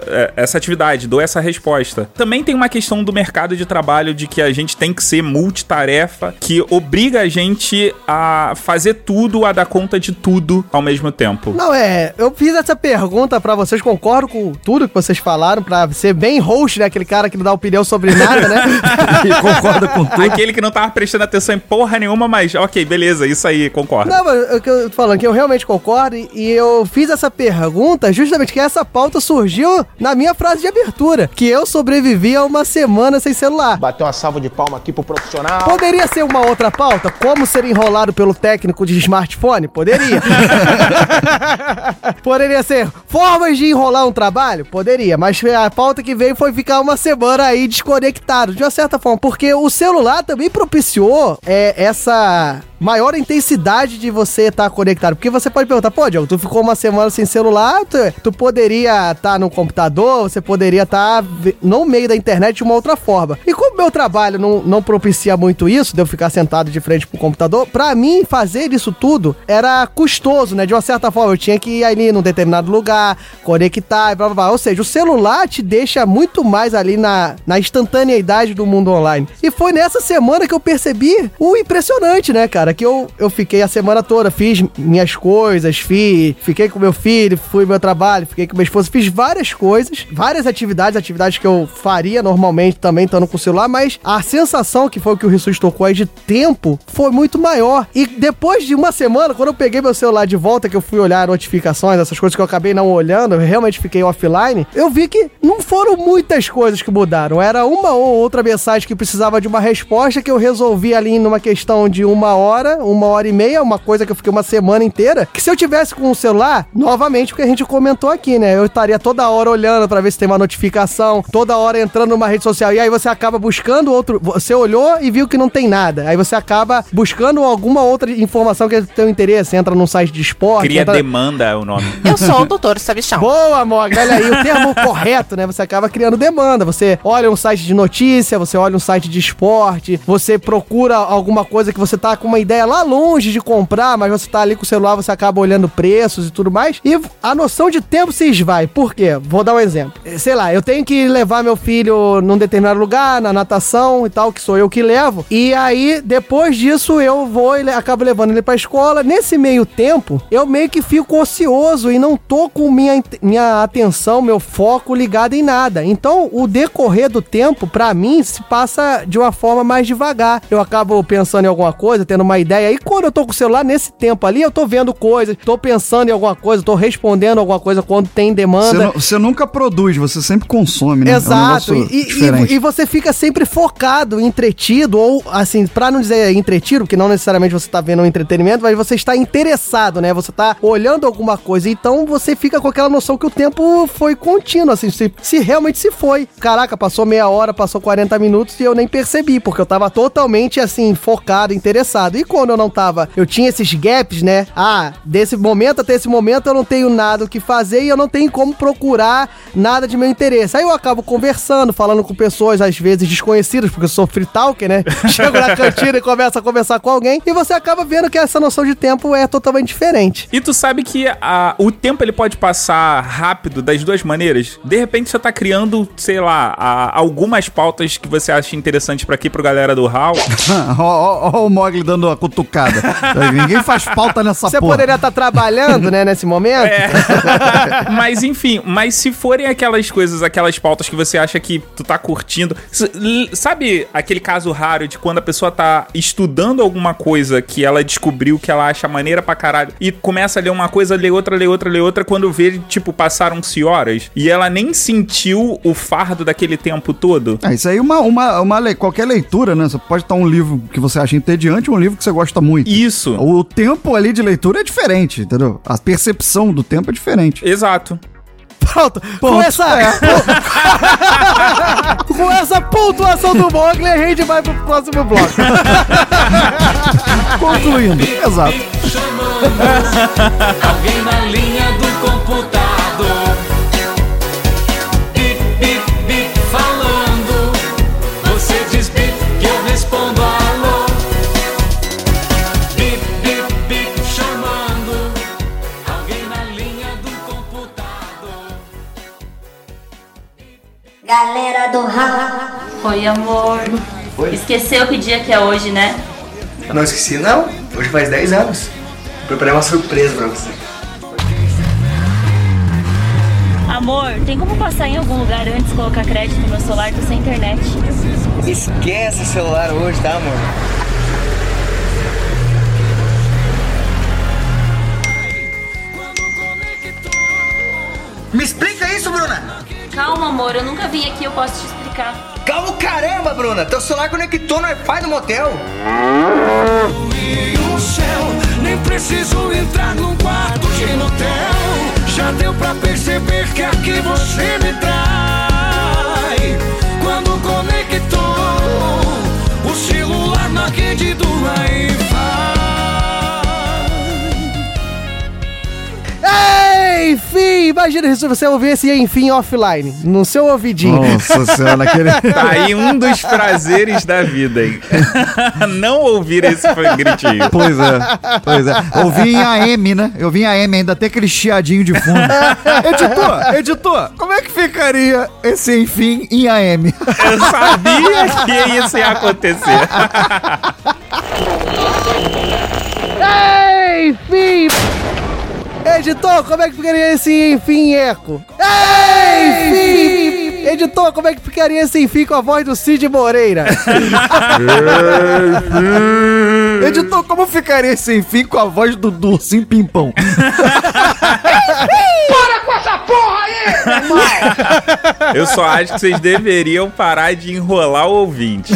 eh, essa atividade, dou essa resposta. Também tem uma questão do mercado de trabalho de que a gente tem que ser multitarefa, que obriga a gente a fazer tudo, a dar conta de tudo ao mesmo tempo. Não, é, eu fiz essa pergunta pra vocês, concordo com tudo que vocês falaram, pra ser bem host, né? Aquele cara que não dá opinião sobre nada, né? E concorda com tudo. Aquele que não tava prestando atenção em porra nenhuma, mas ok, beleza, isso aí, concordo. Não, mas o que eu tô falando que eu realmente concordo e- e eu fiz essa pergunta justamente que essa pauta surgiu na minha frase de abertura, que eu sobrevivi a uma semana sem celular. Bateu uma salva de palma aqui pro profissional. Poderia ser uma outra pauta? Como ser enrolado pelo técnico de smartphone? Poderia. Poderia ser formas de enrolar um trabalho? Poderia, mas a pauta que veio foi ficar uma semana aí desconectado, de uma certa porque o celular também propiciou é, essa maior intensidade de você estar conectado. Porque você pode perguntar, pô, Diogo, tu ficou uma semana sem celular, tu, tu poderia estar no computador, você poderia estar ve- no meio da internet de uma outra forma. E como meu trabalho não, não propicia muito isso, de eu ficar sentado de frente pro computador, pra mim fazer isso tudo era custoso, né? De uma certa forma, eu tinha que ir ali num determinado lugar, conectar e blá blá blá. Ou seja, o celular te deixa muito mais ali na, na instantaneidade do mundo online. E foi nessa semana que eu percebi o impressionante, né, cara? Que eu, eu fiquei a semana toda, fiz minhas coisas, fiquei com meu filho, fui meu trabalho, fiquei com minha esposa, fiz várias coisas, várias atividades, atividades que eu faria normalmente também estando com o celular, mas a sensação que foi o que o Rissus tocou aí de tempo foi muito maior. E depois de uma semana, quando eu peguei meu celular de volta, que eu fui olhar notificações, essas coisas que eu acabei não olhando, eu realmente fiquei offline, eu vi que não foram muitas coisas que mudaram. Era uma ou outra mensagem que precisava de uma resposta que eu resolvi ali numa questão de uma hora, uma hora e meia, uma coisa que eu fiquei uma semana inteira. Que se eu tivesse com o celular, novamente, o que a gente comentou aqui, né? Eu estaria toda hora olhando pra ver se tem uma notificação, toda hora entrando numa rede social. E aí você acaba buscando outro. Você olhou e viu que não tem nada. Aí você acaba buscando alguma outra informação que é do teu interesse. Entra num site de esporte. Cria entra... demanda é o nome. Eu sou o doutor Sabichão. Boa, Mog, olha aí, o termo correto, né? Você acaba criando demanda. Você olha um site de notícia, você olha um site de esporte, você procura alguma coisa que você tá com uma ideia lá longe de comprar, mas você tá ali com o celular, você acaba olhando preços e tudo mais. E a noção de tempo se esvai. Por quê? Vou dar um exemplo. Eh, Sei lá, eu tenho que levar meu filho num determinado lugar, na natação e tal, que sou eu que levo. E aí, depois disso, eu vou e acabo levando ele pra escola. Nesse meio tempo, eu meio que fico ocioso e não tô com minha, minha atenção, meu foco ligado em nada. Então, o decorrer do tempo, pra mim, se passa de uma forma mais devagar. Eu acabo pensando em alguma coisa, tendo uma ideia. E quando eu tô com o celular, nesse tempo ali, eu tô vendo coisas, tô pensando em alguma coisa, tô respondendo alguma coisa quando tem demanda. você nunca produz, você sempre consome, né? É um Exato, e, e- e você fica sempre focado, entretido, ou assim, pra não dizer entretido, porque não necessariamente você tá vendo um entretenimento, mas você está interessado, né? Você tá olhando alguma coisa, então você fica com aquela noção que o tempo foi contínuo, assim, se, se realmente se foi. Caraca, passou meia hora, passou 40 minutos e eu nem percebi, porque eu tava totalmente, assim, focado, interessado. E quando eu não tava, eu tinha esses gaps, né? Ah, desse momento até esse momento eu não tenho nada o que fazer e eu não tenho como procurar nada de meu interesse. Aí eu acabo conversando, falando com pessoas, às vezes desconhecidas, porque eu sou free talker, né? Chego na cantina e começo a conversar com alguém e você acaba vendo que essa noção de tempo é totalmente diferente. E tu sabe que a- o tempo ele pode passar rápido das duas maneiras. De repente você tá criando, sei lá, a- algumas pautas que você acha interessante pra aqui pro galera do HAL. ó, o Mogli dando a cutucada. Ninguém faz pauta nessa Você porra. poderia estar trabalhando, né, nesse momento? mas enfim, mas se forem aquelas coisas, aquelas pautas que você acha que tu tá curtindo. Sabe aquele caso raro de quando a pessoa tá estudando alguma coisa que ela descobriu que ela acha maneira pra caralho e começa a ler uma coisa, lê outra, lê outra, lê outra, quando vê, tipo, passaram-se horas e ela nem sentiu o fardo daquele tempo todo? Ah, isso aí é uma, uma, uma le- qualquer leitura, né? Você pode estar um livro que você acha entediante ou um livro que você gosta muito. Isso. O tempo ali de leitura é diferente, entendeu? A percepção do tempo é diferente. Exato. Pronto, com Ponto. essa. com essa pontuação do Mogli, a gente vai pro próximo bloco. Concluindo. Exato. Alguém na linha do Raul. Oi, amor. Esqueceu que dia que é hoje, né? Não esqueci, não. Hoje faz 10 anos. Preparei uma surpresa pra você. Amor, tem como passar em algum lugar antes de colocar crédito no meu celular? Tô sem internet. Esquece o celular hoje, tá, amor? Me explica isso, Bruna! Calma, amor, eu nunca vim aqui, eu posso te explicar. Calma o caramba, Bruna! Teu celular conectou no Wi-Fi do motel! E o céu, nem preciso entrar num quarto de motel. Já deu pra perceber que aqui você me trai. Quando conectou o celular na rede do Wi-Fi. Enfim, imagina se você ouvir esse enfim offline, no seu ouvidinho. Nossa senhora, naquele. Tá aí um dos prazeres da vida, hein? Não ouvir esse gritinho. Pois é, pois é. Eu vi em AM, né? Eu vi em AM, ainda tem aquele chiadinho de fundo. editor, editor, como é que ficaria esse enfim em AM? Eu sabia que isso ia acontecer. Enfim! Editor, como é que ficaria esse enfim eco? Enfim! Editor, como é que ficaria esse enfim com a voz do Cid Moreira? editor, como ficaria esse enfim com a voz do Dursim Pimpão? Eu só acho que vocês deveriam parar de enrolar o ouvinte.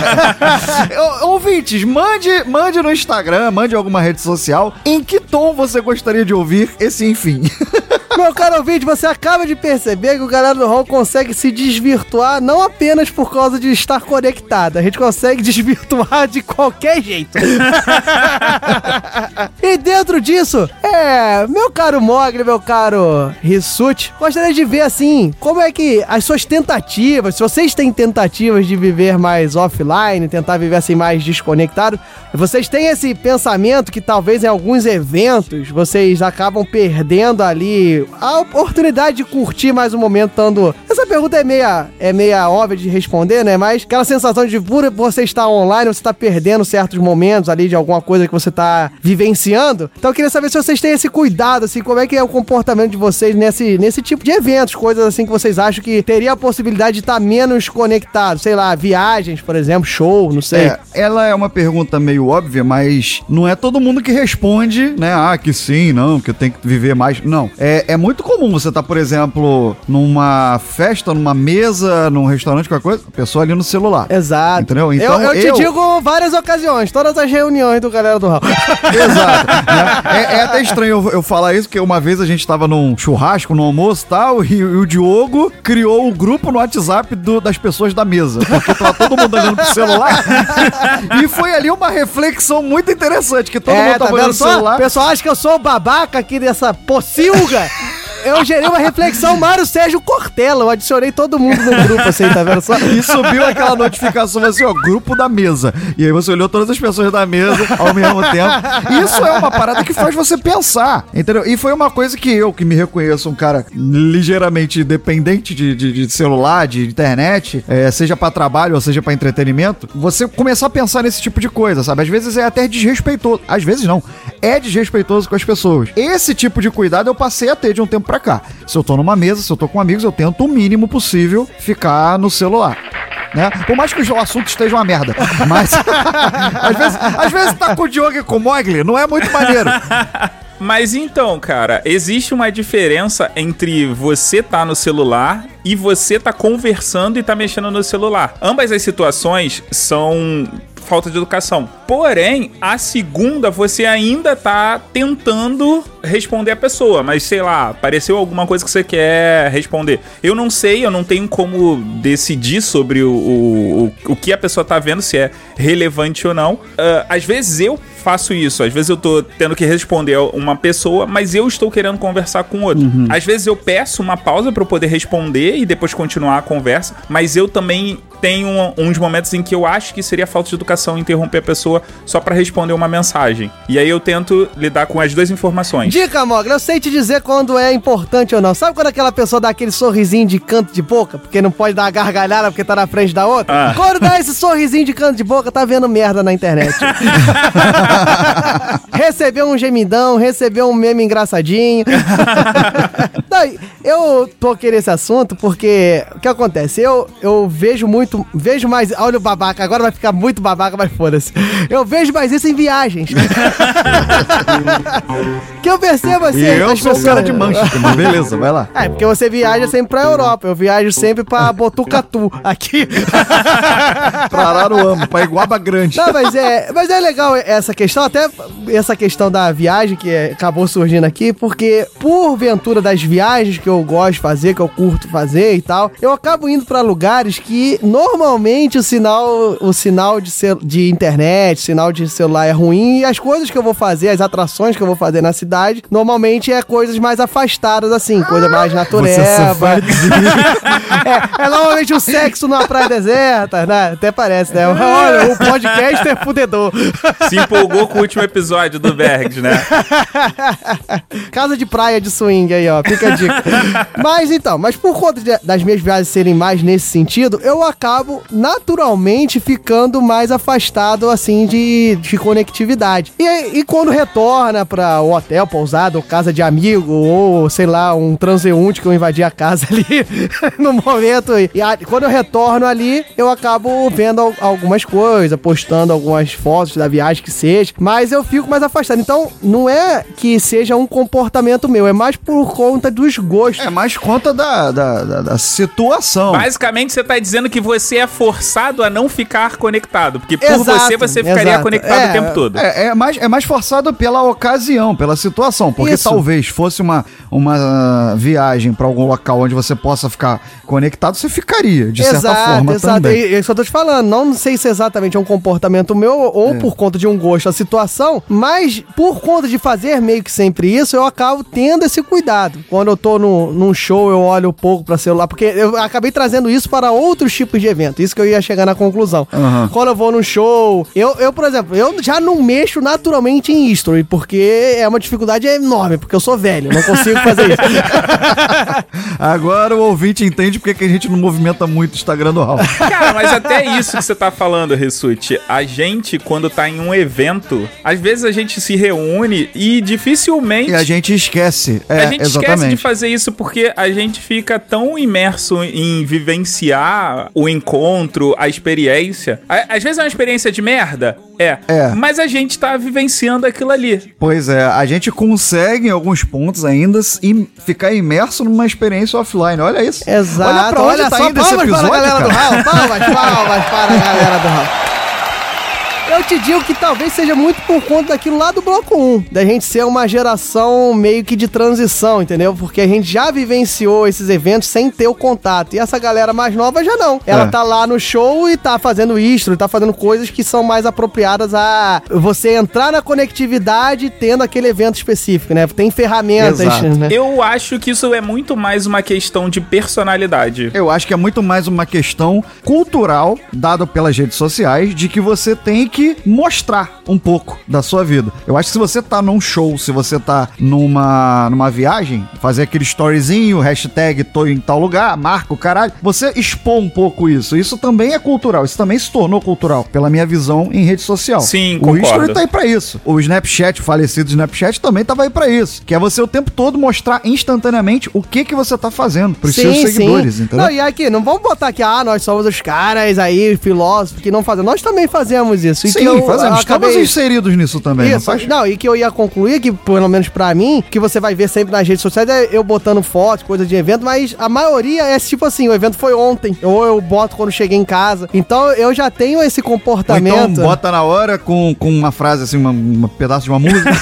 Ouvintes, mande, mande no Instagram, mande alguma rede social em que tom você gostaria de ouvir esse enfim. Meu caro ouvinte, você acaba de perceber que o galera do Hall consegue se desvirtuar não apenas por causa de estar conectado, a gente consegue desvirtuar de qualquer jeito. e dentro disso, é, meu caro Mogli, meu caro Rissuti, gostaria de ver assim, como é que as suas tentativas, se vocês têm tentativas de viver mais offline, tentar viver assim mais desconectado, vocês têm esse pensamento que talvez em alguns eventos vocês acabam perdendo ali a oportunidade de curtir mais um momento estando. Essa pergunta é meia, é meia óbvia de responder, né? Mas aquela sensação de você estar online, você está perdendo certos momentos ali de alguma coisa que você está vivenciando. Então eu queria saber se vocês têm esse cuidado, assim, como é que é o comportamento de vocês nesse, nesse tipo de eventos, coisas assim que vocês acham que teria a possibilidade de estar menos conectado, sei lá, viagens, por exemplo, show, não sei. É, ela é uma pergunta meio óbvia, mas não é todo mundo que responde, né? Ah, que sim, não, que eu tenho que viver mais. Não. É, é muito comum você estar, por exemplo, numa festa, numa mesa, num restaurante, qualquer coisa, a pessoa ali no celular. Exato. Entendeu? Então, eu, eu te digo várias ocasiões, todas as reuniões do galera do Raul. Exato. né? é, é até estranho eu, eu falar isso, porque uma vez a gente tava num churrasco, no almoço e tal, e, e o Diogo criou o grupo no WhatsApp do- das pessoas da mesa. Porque tava todo mundo olhando pro celular. e foi ali uma reflexão muito interessante, que todo é, mundo tá olhando vendo só? celular. O pessoal acha que eu sou o babaca aqui dessa pocilga. Eu gerei uma reflexão, Mário Sérgio Cortella. Eu adicionei todo mundo no grupo, assim, tá vendo só? E subiu aquela notificação assim, ó, grupo da mesa. E aí você olhou todas as pessoas da mesa ao mesmo tempo. Isso é uma parada que faz você pensar, entendeu? E foi uma coisa que eu, que me reconheço um cara ligeiramente dependente de, de- de celular, de internet, é, seja pra trabalho ou seja pra entretenimento, você começar a pensar nesse tipo de coisa, sabe? Às vezes é até desrespeitoso. Às vezes não. É desrespeitoso com as pessoas. Esse tipo de cuidado eu passei a ter de um tempo pra Se eu tô numa mesa, se eu tô com amigos, eu tento o mínimo possível ficar no celular. Né? Por mais que o assunto esteja uma merda. Mas às, vezes, às vezes tá com o Diogo e com o Mogli, não é muito maneiro. Mas então, cara, existe uma diferença entre você tá no celular e você tá conversando e tá mexendo no celular. Ambas as situações são falta de educação. Porém, a segunda você ainda tá tentando responder a pessoa, mas sei lá, apareceu alguma coisa que você quer responder. Eu não sei, eu não tenho como decidir sobre o, o, o, o que a pessoa tá vendo, se é relevante ou não. Ah, às vezes eu faço isso, às vezes eu tô tendo que responder a uma pessoa, mas eu estou querendo conversar com outro. Às vezes eu peço uma pausa para eu poder responder e depois continuar a conversa, mas eu também tem um- uns momentos em que eu acho que seria falta de educação interromper a pessoa só pra responder uma mensagem. E aí eu tento lidar com as duas informações. Dica, Mogli, eu sei te dizer quando é importante ou não. Sabe quando aquela pessoa dá aquele sorrisinho de canto de boca? Porque não pode dar uma gargalhada porque tá na frente da outra? Ah. Quando dá esse sorrisinho de canto de boca, tá vendo merda na internet. recebeu um gemidão, recebeu um meme engraçadinho. Daí, eu toquei nesse assunto porque o que acontece? Eu, eu vejo muito, vejo mais. Olha o babaca, agora vai ficar muito babaca, mas foda-se. Eu vejo mais isso em viagens. que eu percebo assim. E eu sou pessoas- cara de Manchester, mas beleza, vai lá. É, porque você viaja sempre pra Europa. Eu viajo sempre pra Botucatu, aqui. Pra Araruama, pra Iguaba Grande. Não, mas é, mas é legal essa questão, até essa questão da viagem que acabou surgindo aqui, porque por ventura das viagens que eu gosto de fazer, que eu curto fazer e tal, eu acabo indo pra lugares que normalmente o sinal, o sinal de, cel- de internet, sinal de celular é ruim e as coisas que eu vou fazer, as atrações que eu vou fazer na cidade, normalmente é coisas mais afastadas assim, coisa mais natureba. é, é normalmente o sexo numa praia deserta, né? Até parece, né? Olha, o podcast é fudedor. Se empolgou com o último episódio do Bergs, né? Casa de praia de swing aí, ó. Fica dica. mas então, mas por conta de- das minhas viagens serem mais nesse sentido, eu acabo naturalmente ficando mais afastado, assim, de, de conectividade. E, e quando retorna pra o hotel, pousada, ou casa de amigo, ou sei lá, um transeunte que eu invadi a casa ali no momento. E a- quando eu retorno ali, eu acabo vendo al- algumas coisas, postando algumas fotos da viagem que seja, mas eu fico mais afastado. Então, não é que seja um comportamento meu, é mais por conta dos gostos. É mais conta da, da, da- da situação. Basicamente, você tá dizendo que você é forçado a não ficar conectado. Porque por Exato, você, você ficaria exato. conectado É, o tempo todo. É, é mais, é mais forçado pela ocasião, pela situação. Porque Isso. talvez fosse uma, uma ah, viagem pra algum local onde você possa ficar conectado, você ficaria, de certa forma também. É isso que eu tô te falando. Não sei se exatamente é um comportamento meu ou por conta de um gosto a situação, mas por conta de fazer meio que sempre isso, eu acabo tendo esse cuidado. Quando eu tô no, num show, eu olho um pouco pra celular, porque eu acabei trazendo isso para outros tipos de evento. Isso que eu ia chegar na conclusão. Aham. Quando eu vou num show, eu, eu, por exemplo, eu já não mexo naturalmente em history, porque é uma dificuldade enorme, porque eu sou velho, não consigo fazer isso. Agora o ouvinte entende porque que a gente não movimenta muito o Instagram do Raul. Cara, mas até isso que você tá falando, Rissuti. A gente, quando tá em um evento, às vezes a gente se reúne e dificilmente. E a gente esquece. É, a gente esquece de exatamente. Fazer isso porque a gente fica tão imerso em vivenciar o encontro, a experiência. Às vezes é uma experiência de merda, é. É. Mas a gente tá vivenciando aquilo ali. Pois é, a gente consegue em alguns pontos ainda e ficar imerso numa experiência offline. Olha isso. Exato. Olha pra onde Olha tá só, indo esse palmas episódio, para a galera do cara. Raul. Palmas, palmas para a galera do Raul. Eu te digo que talvez seja muito por conta daquilo lá do bloco 1, da gente ser uma geração meio que de transição, entendeu? Porque a gente já vivenciou esses eventos sem ter o contato. E essa galera mais nova já não. Ela É. tá lá no show e tá fazendo isso, tá fazendo coisas que são mais apropriadas a você entrar na conectividade tendo aquele evento específico, né? Tem ferramentas, né? Eu acho que isso é muito mais uma questão de personalidade. Eu acho que é muito mais uma questão cultural, dada pelas redes sociais, de que você tem que mostrar um pouco da sua vida. Eu acho que se você tá num show, se você tá numa, numa viagem, fazer aquele storyzinho, hashtag tô em tal lugar, marca o caralho, você expor um pouco isso. Isso também é cultural, isso também se tornou cultural, pela minha visão em rede social. Sim, o concordo. History tá aí pra isso. O Snapchat, o falecido Snapchat, também tava aí pra isso. Que é você o tempo todo mostrar instantaneamente o que que você tá fazendo pros seus seguidores, entendeu? Não, e aqui, não vamos botar aqui, ah, nós somos os caras aí, filósofos, que não fazem. Nós também fazemos isso. E Sim, que eu fazemos. acabei- Estamos inseridos nisso também, não Isso, faz? não, e que eu ia concluir, que pelo menos pra mim, que você vai ver sempre nas redes sociais, é eu botando fotos, coisa de evento, mas a maioria é tipo assim, o evento foi ontem, ou eu boto quando cheguei em casa. Então eu já tenho esse Ou comportamento. então bota na hora com, com uma frase assim, uma, um pedaço de uma música.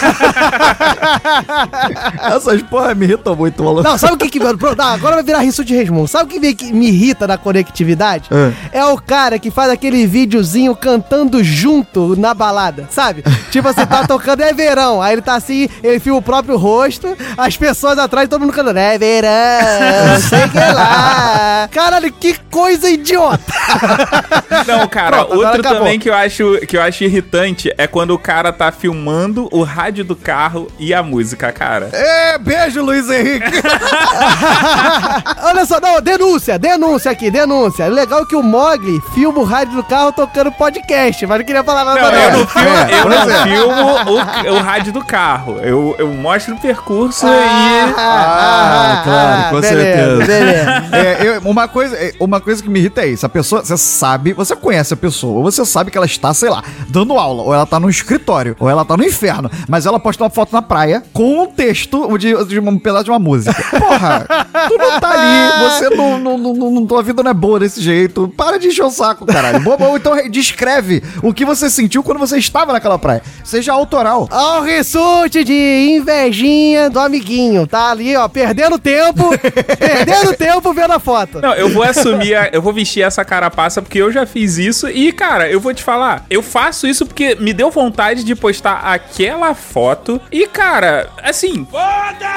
Essas porra me irritam muito, maluco. Não, sabe o que que... Pronto, agora vai virar riso de resmungo. Sabe o que me- que me irrita na conectividade? É. o cara que faz aquele videozinho cantando junto junto na balada, sabe? Tipo, você tá tocando é verão, aí ele tá assim, ele filma o próprio rosto, as pessoas atrás, todo mundo cantando, é verão, sei que lá. Caralho, que coisa idiota. Não, cara, Pronto, outro também que eu, acho, que eu acho irritante é quando o cara tá filmando o rádio do carro e a música, cara. É, beijo, Luiz Henrique. Olha só, não, denúncia, denúncia aqui, denúncia. Legal que o Mogli filma o rádio do carro tocando podcast, mas não queria falar nada Não, não. eu não filmo, é, eu não filmo o, o rádio do carro. Eu, eu mostro o percurso Ah, claro, com beleza, certeza. beleza. É, eu- uma, coisa, é, uma coisa que me irrita é isso. A pessoa, você sabe, você conhece a pessoa, ou você sabe que ela está, sei lá, dando aula, ou ela tá no escritório, ou ela tá no inferno, mas ela posta uma foto na praia com um texto de, de um pedaço de uma música. Porra, tu não tá ali, você não, não, não, não- tua vida não é boa desse jeito. Para de encher o saco, caralho. Boa, então descreve o que você sentiu quando você estava naquela praia. Seja autoral. Ó, o ressute de invejinha do amiguinho. Tá ali, ó, perdendo tempo, perdendo tempo vendo a foto. Não, eu vou assumir, a- eu vou vestir essa carapaça porque eu já fiz isso e, cara, eu vou te falar, eu faço isso porque me deu vontade de postar aquela foto e, cara, assim,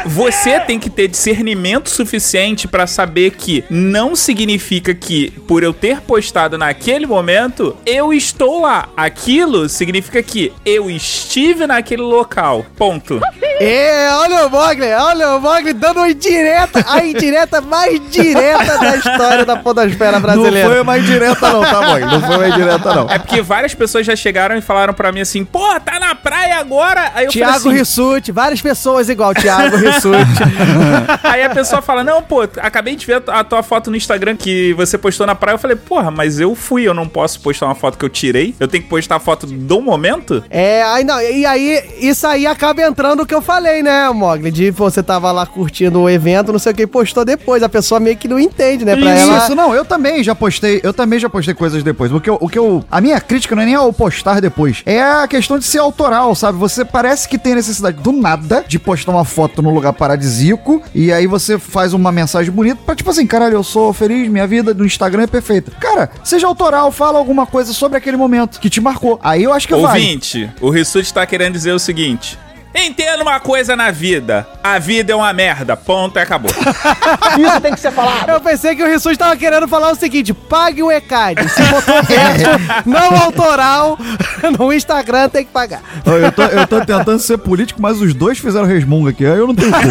você tem que ter discernimento suficiente pra saber que não significa que por eu ter postado naquele momento, eu estou lá. Aquilo significa que eu estive naquele local. Ponto. É, olha o Mogli, olha o Mogli dando uma indireta, a indireta mais direta da história da podosfera brasileira. Não foi uma indireta não, tá bom? Não foi uma indireta não. É porque várias pessoas já chegaram e falaram pra mim assim, pô, tá na praia agora? Aí eu Tiago falei assim, Rissuti, várias pessoas igual Tiago Rissuti. Aí a pessoa fala, não, pô, acabei de ver a tua foto no Instagram que você postou na praia. Eu falei, porra, mas eu fui, eu não posso postar uma foto que eu tirei. Eu tenho que postar a foto do momento? É, aí não, e aí, isso aí acaba entrando o que eu falei, né, Mogli? De você tava lá curtindo o evento, não sei o que, e postou depois. A pessoa meio que não entende, né? Pra Isso, ela. isso, não, eu também já postei, eu também já postei coisas depois. O que eu, o que eu, a minha crítica não é nem ao postar depois, é a questão de ser autoral, sabe? Você parece que tem necessidade do nada de postar uma foto num lugar paradisíaco e aí você faz uma mensagem bonita pra tipo assim, caralho, eu sou feliz, minha vida no Instagram é perfeita. Cara, seja autoral, fala alguma coisa sobre aquele momento que te marcou. Aí eu acho que vale. Ouvinte, o Rissuti tá querendo dizer o seguinte. Entenda uma coisa na vida. A vida é uma merda. Ponto e acabou. Isso tem que ser falado. Eu pensei que o Rissuti tava querendo falar o seguinte: pague o ECAD. Se botou verso não autoral no Instagram, tem que pagar. Eu tô, eu tô tentando ser político, mas os dois fizeram resmunga aqui. Aí eu não tenho culpa.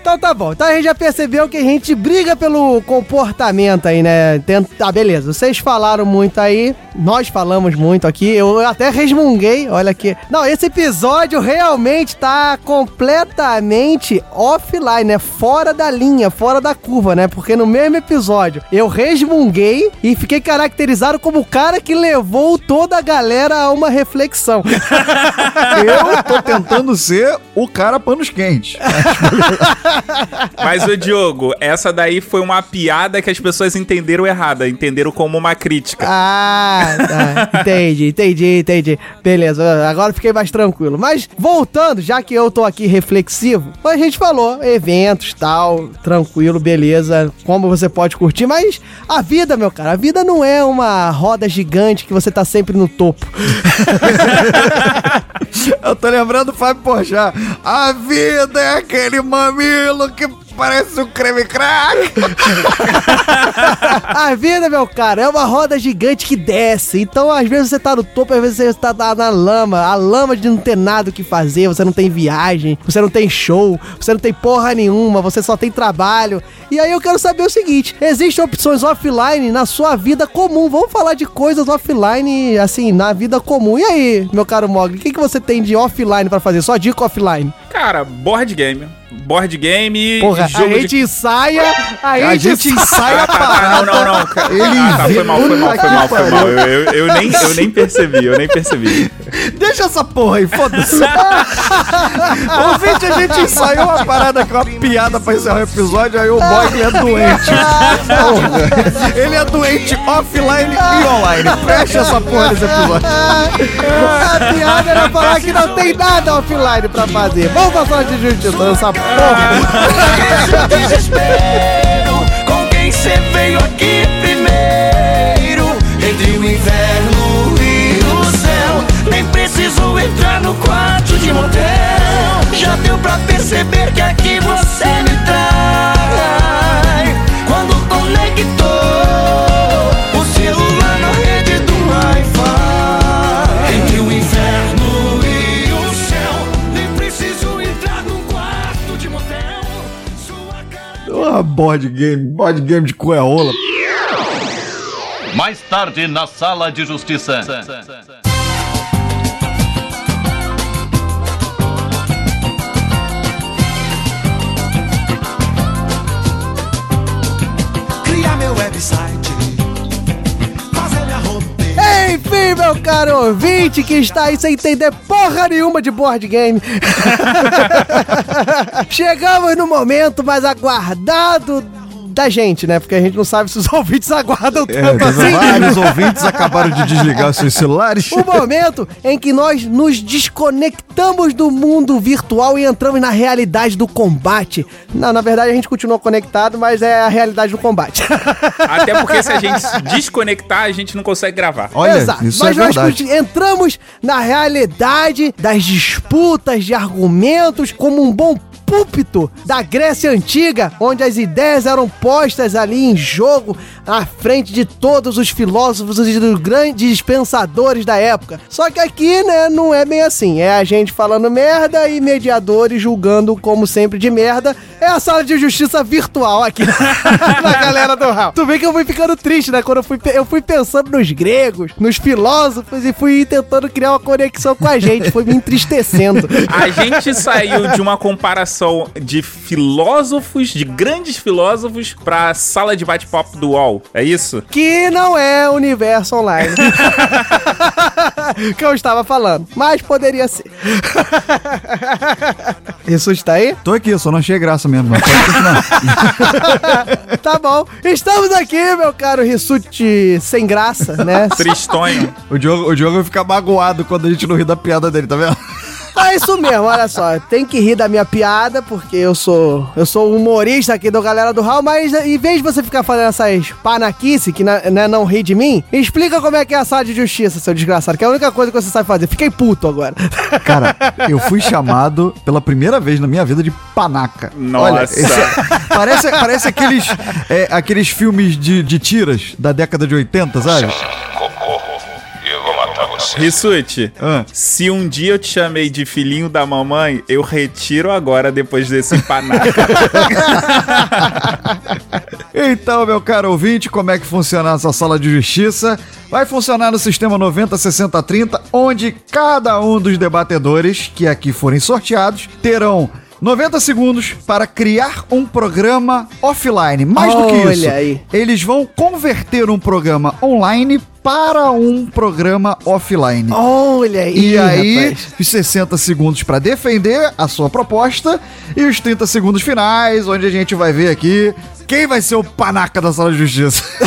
então tá bom. Então a gente já percebeu que a gente briga pelo comportamento aí, né? Tenta... Tá, beleza. Vocês falaram muito aí. Nós falamos muito aqui. Eu até resmunguei. Olha aqui. Não, esse episódio realmente tá completamente offline, né? Fora da linha, fora da curva, né? Porque no mesmo episódio eu resmunguei e fiquei caracterizado como o cara que levou toda a galera a uma reflexão. Eu tô tentando ser o cara panos quentes. Mas, o Diogo, essa daí foi uma piada que as pessoas entenderam errada. Entenderam como uma crítica. Ah, tá. entendi, entendi, entendi. Beleza, agora fiquei mais tranquilo. Mas voltando, já que eu tô aqui reflexivo, a gente falou eventos, tal, tranquilo, beleza, como você pode curtir, mas a vida, meu cara, a vida não é uma roda gigante que você tá sempre no topo. Eu tô lembrando do Fábio Porchat. A vida é aquele mamilo que parece um creme crack. A vida, meu cara, é uma roda gigante que desce. Então, às vezes você tá no topo, às vezes você tá na, lama. A lama de não ter nada o que fazer, você não tem viagem, você não tem show, você não tem porra nenhuma, você só tem trabalho. E aí eu quero saber o seguinte: existem opções offline na sua vida comum. Vamos falar de coisas offline, assim, na vida comum. E aí, meu caro Mogli, o que, que você tem de offline pra fazer? Só dica offline. Cara, board game. Board game, Porra, jogo a gente de... ensaia, a, A gente ensaia a Ah, tá, tá, parada. não, não, não. cara. Ele ah, tá, foi mal, foi mal, foi mal, foi mal. Eu, eu, eu nem, eu nem percebi, eu nem percebi. Deixa essa porra aí, foda-se. Ouvinte, a gente ensaiou uma parada com uma piada pra encerrar o episódio, aí o Bog é doente. Porra. Ele é doente offline e online. Fecha essa porra desse episódio. A piada era falar que não tem nada offline pra fazer. Vamos passar de jiu-jitsu nessa porra. desespero com quem cê veio aqui primeiro. Entre o inferno e o céu, nem preciso entrar no quarto de motel. Já deu pra perceber que aqui board game, board game de coeola. Mais tarde na Sala de Justiça. Criar meu website. Enfim, meu caro ouvinte que está aí sem entender porra nenhuma de board game. Chegamos no momento mais aguardado da gente, né? Porque a gente não sabe se os ouvintes aguardam É, tanto assim. vários ouvintes acabaram de desligar seus celulares. O momento em que nós nos desconectamos do mundo virtual e entramos na realidade do combate. Não, na verdade a gente continua conectado, mas é a realidade do combate. Até porque se a gente se desconectar, a gente não consegue gravar. Exato. Mas nós conti- entramos na realidade das disputas de argumentos como um bom púlpito da Grécia Antiga, onde as ideias eram postas ali em jogo à frente de todos os filósofos e dos grandes pensadores da época. Só que aqui, né, não é bem assim. É a gente falando merda e mediadores julgando como sempre de merda. É a sala de justiça virtual aqui da galera do Raul. Tu vê que eu fui ficando triste, né? Quando eu fui, eu fui pensando nos gregos, nos filósofos e fui tentando criar uma conexão com a gente. Foi me entristecendo. A gente saiu de uma comparação de filósofos, de grandes filósofos, pra sala de bate-papo do UOL. É isso? Que não é universo online. que eu estava falando. Mas poderia ser. Isso está aí? Tô aqui, eu só não achei graça mesmo. Mas pode continuar. tá bom. Estamos aqui, meu caro Rissuti sem graça, né? Tristonho. o, Diogo, o Diogo vai ficar magoado quando a gente não ri da piada dele, tá vendo? É isso mesmo, olha só. Tem que rir da minha piada, porque eu sou eu sou humorista aqui do Galera do Hall, mas em vez de você ficar fazendo essas panaquice, que na- né, não ri de mim, explica como é que é a sala de justiça, seu desgraçado, que é a única coisa que você sabe fazer. Fiquei puto agora. Cara, eu fui chamado pela primeira vez na minha vida de panaca. Nossa. é- parece, parece aqueles, é, aqueles filmes de, de tiras da década de 80, sabe? Rissuti, Ah. se um dia eu te chamei de filhinho da mamãe, eu retiro agora depois desse panaca. Então, meu caro ouvinte, como é que funciona essa sala de justiça? Vai funcionar no sistema 90-60-30, onde cada um dos debatedores que aqui forem sorteados terão 90 segundos para criar um programa offline. Mais do que Olha isso, aí. eles vão converter um programa online para um programa offline. Olha aí, E aí, rapaz. os 60 segundos para defender a sua proposta e os 30 segundos finais, onde a gente vai ver aqui quem vai ser o panaca da sala de justiça.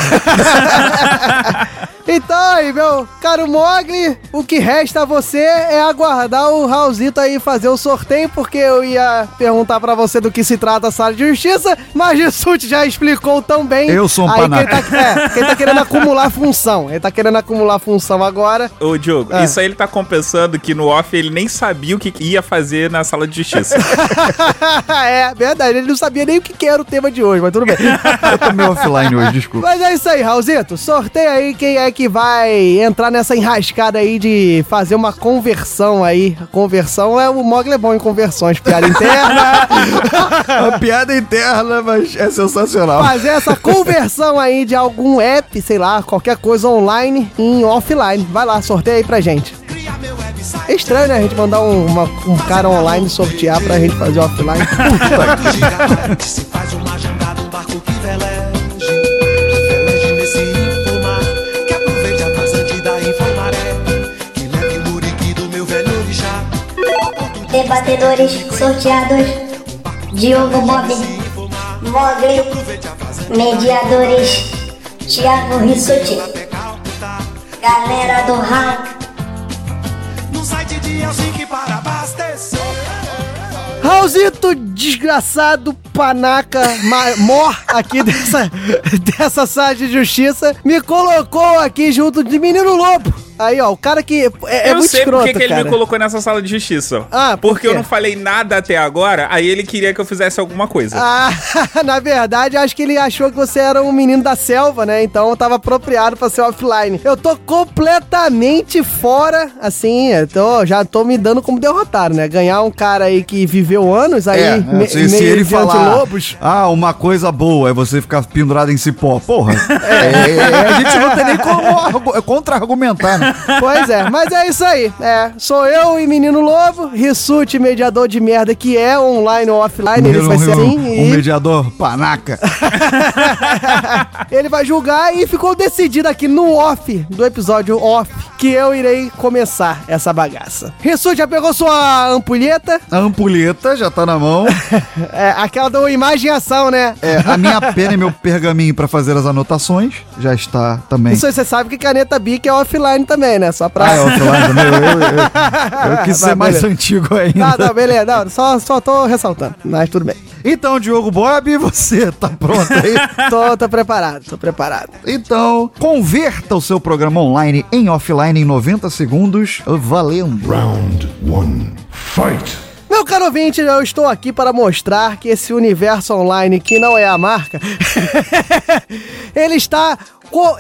Então aí, meu caro Mogli, o que resta a você é aguardar o Raulzito aí fazer o sorteio, porque eu ia perguntar pra você do que se trata a sala de justiça, mas Gissuti já explicou tão bem. Eu sou um aí panaca. Quem tá, é, quem tá querendo acumular função, ele tá querendo acumular função agora. Ô, Diogo, Ah. isso aí ele tá compensando que no off ele nem sabia o que ia fazer na sala de justiça. é, verdade, ele não sabia nem o que que era o tema de hoje, mas tudo bem. Eu tô meio offline hoje, desculpa. Mas é isso aí, Raulzito. Sorteia aí quem é que vai entrar nessa enrascada aí de fazer uma conversão aí. Conversão é o Mogli é bom em conversões, piada interna. A piada interna, mas é sensacional. fazer essa conversão aí de algum app, sei lá, qualquer coisa online em offline. Vai lá, sorteia aí pra gente. É estranho, né? A gente mandar um, uma- um cara online sortear pra gente fazer offline. Puta que- Debatedores sorteados: Diogo Bob, Mogli, mediadores: Thiago Rissuti, galera do Raul. No site de para abastecer. Raulzito, desgraçado, panaca, mor aqui dessa, dessa sala de justiça, me colocou aqui junto de Menino Lobo. Aí, ó, o cara que é, é eu muito sei escroto, porque que ele cara. me colocou nessa sala de justiça. Ah, por porque eu quê? não falei nada até agora, aí ele queria que eu fizesse alguma coisa. Ah, na verdade, acho que ele achou que você era um menino da selva, né? Então tava apropriado pra ser offline. Eu tô completamente fora, assim, eu tô, já tô me dando como derrotado, né? Ganhar um cara aí que viveu anos aí, É, me- se, se meio ele de falar, antilopos. ah, uma coisa boa é você ficar pendurado em cipó. Porra, é, é, a gente não tem nem como argu- contra-argumentar, né? Pois é, mas é isso aí. É, sou eu e Menino Lobo, Rissuti, mediador de merda que é online ou offline, ele vai ser assim. um, e- mediador panaca. Ele vai julgar e ficou decidido aqui no off do episódio off que eu irei começar essa bagaça. Rissuti já pegou sua ampulheta? A ampulheta já tá na mão. É, aquela do imagem e ação, né? É, a minha pena e meu pergaminho pra fazer as anotações já está também. Isso aí, você sabe que caneta Bic é offline também, né? Só pra. Ah, é offline também. Eu, eu, eu, eu quis ser mais antigo ainda. Não, não, beleza. Não, só, só tô ressaltando. Mas tudo bem. Então, Diogo Bob, você tá pronto aí? tô, tô preparado, tô preparado. Então, converta o seu programa online em offline em 90 segundos. Valendo. Round 1. Fight. Meu caro ouvinte, eu estou aqui para mostrar que esse universo online, que não é a marca, ele está,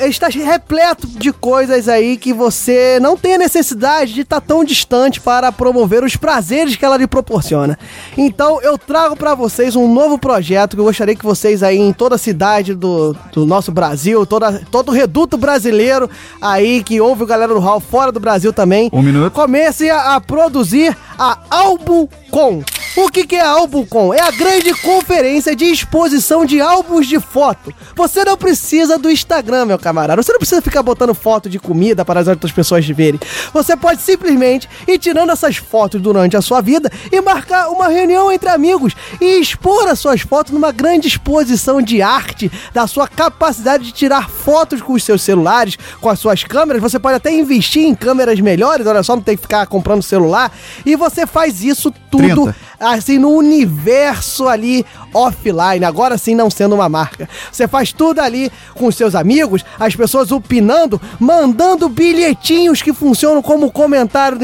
está repleto de coisas aí que você não tem a necessidade de estar tão distante para promover os prazeres que ela lhe proporciona. Então eu trago para vocês um novo projeto que eu gostaria que vocês aí em toda a cidade do, do nosso Brasil, toda, todo o reduto brasileiro aí que ouve o galera do Hall fora do Brasil também, Um minuto. comece a, a produzir a AlbumCon. O que, é a AlbumCon? É a grande conferência de exposição de álbuns de foto. Você não precisa do Instagram, meu camarada. Você não precisa ficar botando foto de comida para as outras pessoas verem. Você pode simplesmente ir tirando essas fotos durante a sua vida e marcar uma reunião entre amigos e expor as suas fotos numa grande exposição de arte da sua capacidade de tirar fotos com os seus celulares, com as suas câmeras. Você pode até investir em câmeras melhores, olha só, não tem que ficar comprando celular. E você faz isso tudo 30. Assim no universo ali offline, agora sim não sendo uma marca. Você faz tudo ali com os seus amigos, as pessoas opinando, mandando bilhetinhos que funcionam como comentário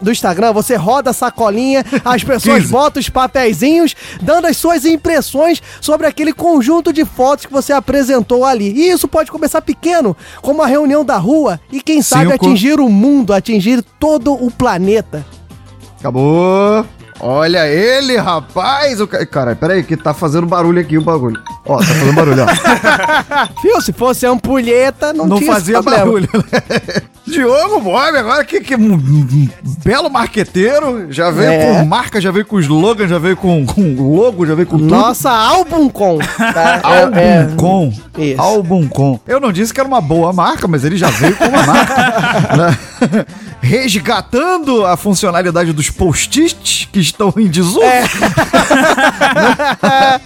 do, Instagram. Você roda a sacolinha, as pessoas 15. botam os papeizinhos, dando as suas impressões sobre aquele conjunto de fotos que você apresentou ali. E isso pode começar pequeno, como a reunião da rua, e quem sabe Cinco. atingir o mundo, atingir todo o planeta. Acabou. Olha ele, rapaz. O ca... Cara, peraí, que tá fazendo barulho aqui o bagulho. Ó, tá fazendo barulho, ó. Viu? Se fosse ampulheta, não, Não fazia barulho. Diogo Bob, agora que, que um, um belo marqueteiro. Já veio É. com marca, já veio com slogan, já veio com, com logo, já veio com tudo. Nossa, álbum com. Tá? Álbum É- é- com. Isso. Álbum com. Eu não disse que era uma boa marca, mas ele já veio com uma marca. né? Resgatando a funcionalidade dos post-its que estão em desuso. É.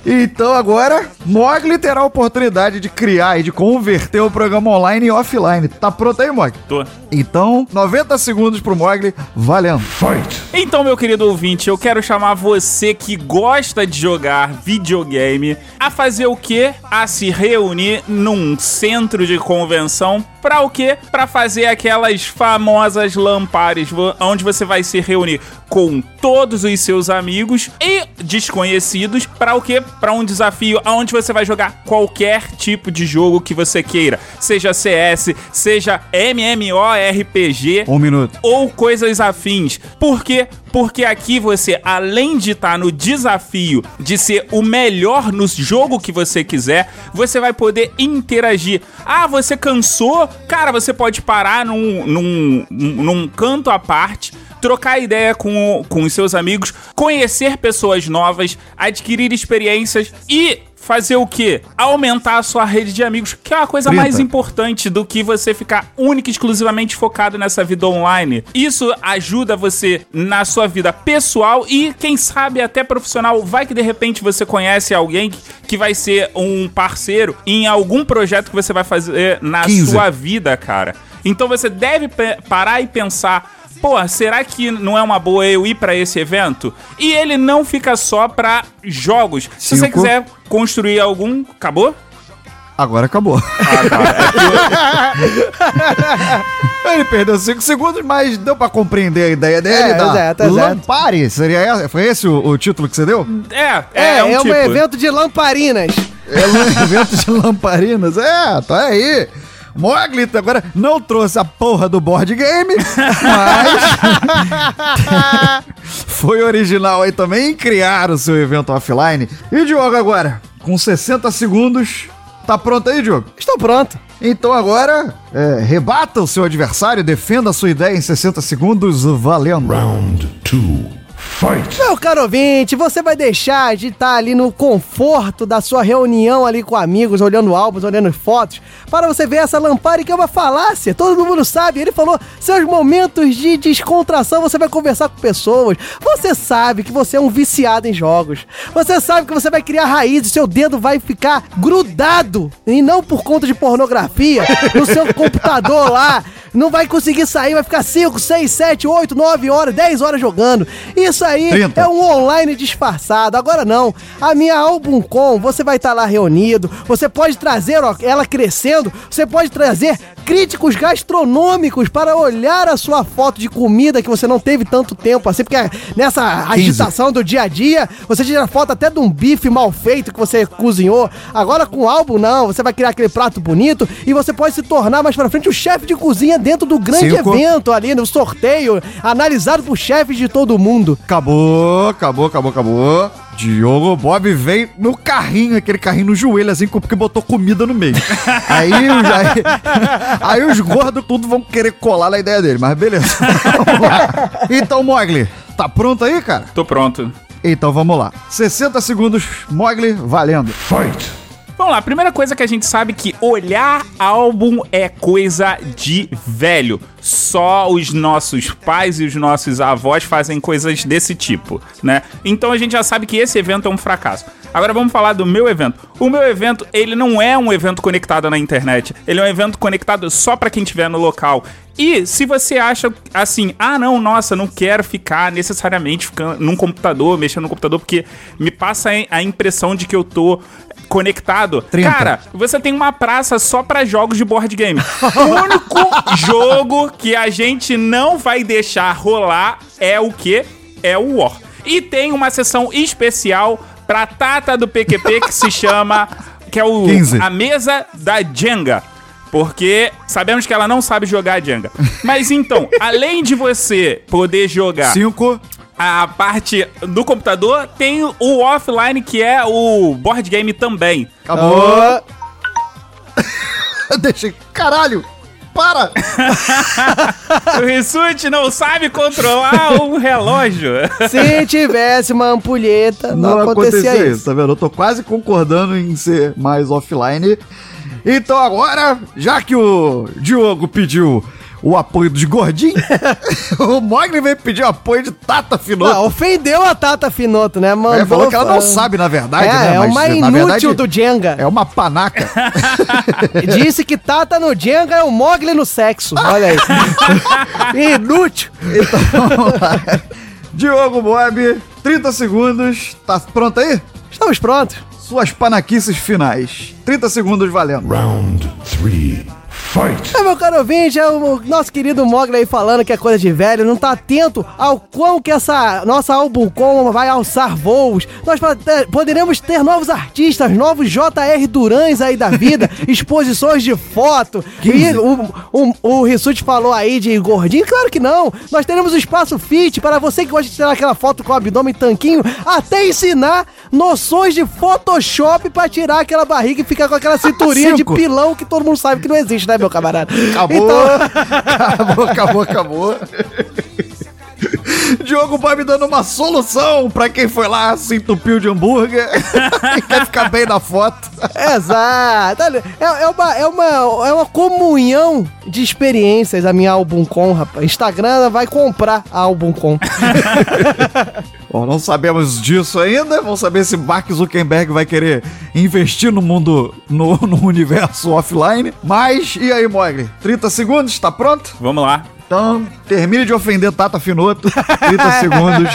então agora, Mogli terá a oportunidade de criar e de converter o programa online e offline. Tá pronto aí, Mogli? Tô. Então, 90 segundos pro Mogli, valendo. Fight. Então, meu querido ouvinte, eu quero chamar você que gosta de jogar videogame a fazer o quê? A se reunir num centro de convenção para o quê? Para fazer aquelas famosas lampares, onde você vai se reunir com todos os seus amigos e desconhecidos para o quê? Para um desafio onde você vai jogar qualquer tipo de jogo que você queira, seja CS, seja MMORPG, Um minuto. ou coisas afins. Por quê? Porque aqui você, além de estar no desafio de ser o melhor no jogo que você quiser, você vai poder interagir. Ah, você cansou? Cara, você pode parar num, num, num canto à parte. Trocar ideia com, com os seus amigos, conhecer pessoas novas, adquirir experiências e fazer o quê? Aumentar a sua rede de amigos, que é a coisa 30. mais importante do que você ficar única e exclusivamente focado nessa vida online. Isso ajuda você na sua vida pessoal e, quem sabe, até profissional. Vai que de repente você conhece alguém que, vai ser um parceiro em algum projeto que você vai fazer na 15. sua vida, cara. Então você deve parar e pensar. Pô, será que não é uma boa eu ir pra esse evento? E ele não fica só pra jogos. Se você Cinco. quiser construir algum. Acabou? Agora acabou. Ele perdeu 5 segundos, mas deu pra compreender a ideia dele. É, da exato, exato. Lampare, seria essa? Foi esse o, o título que você deu? É, É, é, um um tipo. evento de lamparinas. É um evento de lamparinas. É, tá aí. Mogli agora não trouxe a porra do board game, mas foi original aí também em criar o seu evento offline. E Diogo agora, com 60 segundos, tá pronto aí, Diogo? Estou pronto. Então agora, é, rebata o seu adversário, defenda a sua ideia em 60 segundos, valendo. Round two. Fight. Meu caro ouvinte, você vai deixar de estar ali no conforto da sua reunião ali com amigos, olhando álbuns, olhando fotos, para você ver essa lamparina que é uma falácia. Todo mundo sabe. Ele falou, seus momentos de descontração, você vai conversar com pessoas. Você sabe que você é um viciado em jogos. Você sabe que você vai criar raízes, seu dedo vai ficar grudado, e não por conta de pornografia, no seu computador lá. Não vai conseguir sair, vai ficar 5, 6, 7, 8, 9 horas, 10 horas jogando. Isso aí 30. é um online disfarçado. Agora não. A minha Album Com, você vai estar lá reunido. Você pode trazer ó, ela crescendo. Você pode trazer críticos gastronômicos para olhar a sua foto de comida que você não teve tanto tempo assim, porque nessa agitação do dia a dia, você tira foto até de um bife mal feito que você cozinhou. Agora com o álbum, não. Você vai criar aquele prato bonito e você pode se tornar mais pra frente o chefe de cozinha dentro do grande Cinco. evento ali, no sorteio, analisado por chefes de todo mundo. Acabou, acabou, acabou, acabou. Diogo Bob veio no carrinho, aquele carrinho no joelho, assim, porque botou comida no meio. aí, os- aí, aí os gordos tudo vão querer colar na ideia dele, mas beleza. Vamos lá. Então, Mogli, tá pronto aí, cara? Tô pronto. Então vamos lá. 60 segundos, Mogli, valendo. Fight. Vamos lá, primeira coisa que a gente sabe que olhar álbum é coisa de velho. Só os nossos pais e os nossos avós fazem coisas desse tipo, né? Então a gente já sabe que esse evento é um fracasso. Agora vamos falar do meu evento. O meu evento, ele não é um evento conectado na internet. Ele é um evento conectado só pra quem estiver no local. E se você acha assim, ah não, nossa, não quero ficar necessariamente ficando num computador, mexendo no computador, porque me passa a impressão de que eu tô conectado. 30. Cara, você tem uma praça só pra jogos de board game. O único jogo que a gente não vai deixar rolar é o que? É o War. E tem uma sessão especial pra Tata do PQP que se chama que é o 15. a mesa da Jenga. Porque sabemos que ela não sabe jogar Jenga. Mas então, além de você poder jogar 5. a parte do computador, tem o offline que é o board game também. Acabou. Deixa. Caralho! Para! o Rissuti não sabe controlar o relógio. Se tivesse uma ampulheta, não, Não acontecia, acontecia isso. isso, tá vendo? Eu tô quase concordando em ser mais offline. Então agora, já que o Diogo pediu o apoio dos gordinhos, o Mogli veio pedir o apoio de Tata Finoto. Não, ofendeu a Tata Finoto, né, mano? É, falou que ela não sabe, na verdade, é, né? É Mas, uma inútil verdade, do Jenga. É uma panaca. Disse que Tata no Jenga é o Mogli no sexo. Olha aí. inútil. Então vamos lá. Diogo Bob, 30 segundos. Tá pronto aí? Estamos prontos. Suas panaquices finais. 30 segundos valendo. Round three. Fight. É, meu caro ouvinte, é o nosso querido Mogli aí falando que é coisa de velho, não tá atento ao quão que essa nossa Albumcom vai alçar voos. Nós te- poderemos ter novos artistas, novos J.R. Durães aí da vida, exposições de foto. E o, o, o Rissuti falou aí de gordinho, claro que não. Nós teremos o espaço fit para você que gosta de tirar aquela foto com o abdômen tanquinho, até ensinar noções de Photoshop pra tirar aquela barriga e ficar com aquela cinturinha de pilão que todo mundo sabe que não existe, né, meu camarada? Acabou. Então- acabou, acabou, acabou. Diogo Bob dando uma solução pra quem foi lá, se entupiu de hambúrguer e quer ficar bem na foto. Exato. É, é uma, é, uma, é uma comunhão de experiências a minha Albumcom, rapaz. Instagram vai comprar a Albumcom. Bom, não sabemos disso ainda. Vamos saber se Mark Zuckerberg vai querer investir no mundo, no, no universo offline. Mas, e aí, Mogli? 30 segundos, tá pronto? Vamos lá. Então, termine de ofender Tata Finoto. 30 segundos.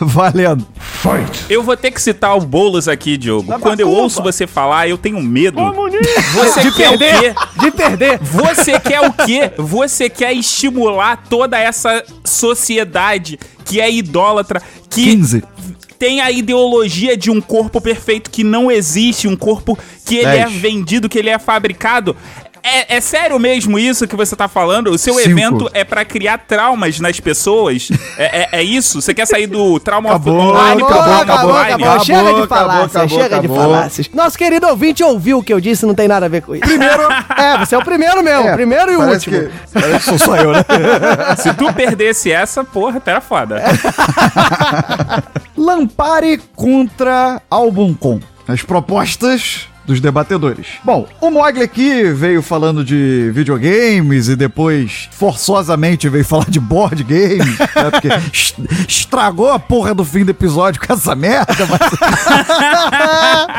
Valendo. fight. Eu vou ter que citar o Boulos aqui, Diogo. Quando eu ouço você falar, eu tenho medo. Você De quer perder. o quê? De perder. Você quer o quê? Você quer estimular toda essa sociedade que é idólatra, que 15. tem a ideologia de um corpo perfeito que não existe, um corpo que ele é 10. vendido, que ele é fabricado. É, é sério mesmo isso que você tá falando? O seu Cinco. evento é pra criar traumas nas pessoas? É, é- é isso? Você quer sair do trauma Acabou, online pro acabou, trauma acabou, online? acabou. Chega de acabou, falácias, acabou, chega de acabou. falácias. Nosso querido ouvinte ouviu o que eu disse, não tem nada a ver com isso. Primeiro. é, você é o primeiro mesmo, É, primeiro e o último. que- parece que sou só eu, né? Se tu perdesse essa, porra, até era foda. Lampare contra Albumcom. As propostas dos debatedores. Bom, o Mogli aqui veio falando de videogames e depois forçosamente veio falar de board games, né? Porque es- estragou a porra do fim do episódio com essa merda, mas...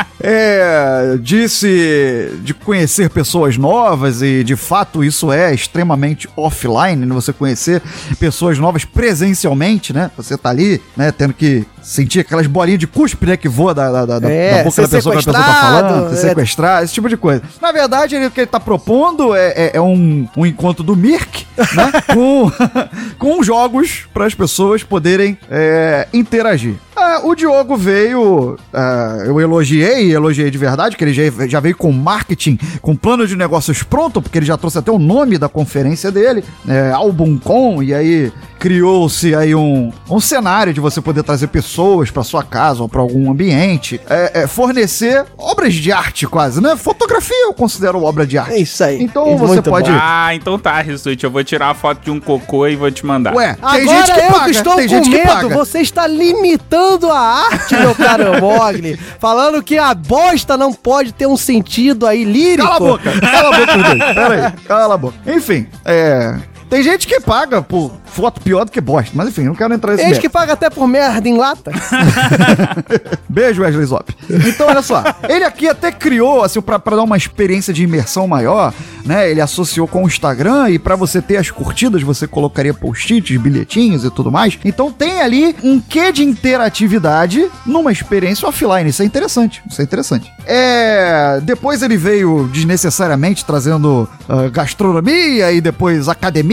É, disse de conhecer pessoas novas e de fato isso é extremamente offline, né? Você conhecer pessoas novas presencialmente, né? Você tá ali, né? Tendo que sentir aquelas bolinhas de cuspe, né? Que voa da, da, da- da É, boca ser da pessoa que a pessoa tá falando, se é. sequestrar, esse tipo de coisa. Na verdade, ele, o que ele tá propondo é, é- é um, um encontro do Mirk, né? com, com jogos para as pessoas poderem é, interagir. Ah, o Diogo veio, ah, eu elogiei, elogiei de verdade, que ele já, já veio com marketing, com plano de negócios pronto, porque ele já trouxe até o nome da conferência dele, é, Albumcom, e aí criou-se aí um, um cenário de você poder trazer pessoas para sua casa ou para algum ambiente, é, é, fornecer obras de arte quase, né? Fotografia eu considero obra de arte. É isso aí. Então É você pode... bom. Ah, então tá, Rissuti. Eu vou tirar a foto de um cocô e vou te mandar. Ué, tem Agora gente que eu paga, que estou tem com gente que medo, paga. você está limitando a arte, meu caro Mogli. Falando que a bosta não pode ter um sentido aí lírico. Cala a boca, cala a boca. Pera aí, cala a boca. Enfim, é. Tem gente que paga por foto pior do que bosta, mas enfim, não quero entrar nesse Gente mérito. que paga até por merda em lata. Beijo, Wesley Zop. Então, olha só. Ele aqui até criou, assim, pra, pra dar uma experiência de imersão maior, né? Ele associou com o Instagram e pra você ter as curtidas, você colocaria post-its, bilhetinhos e tudo mais. Então tem ali um quê de interatividade numa experiência offline. Isso é interessante. Isso é interessante. É... Depois ele veio desnecessariamente trazendo ah, gastronomia e depois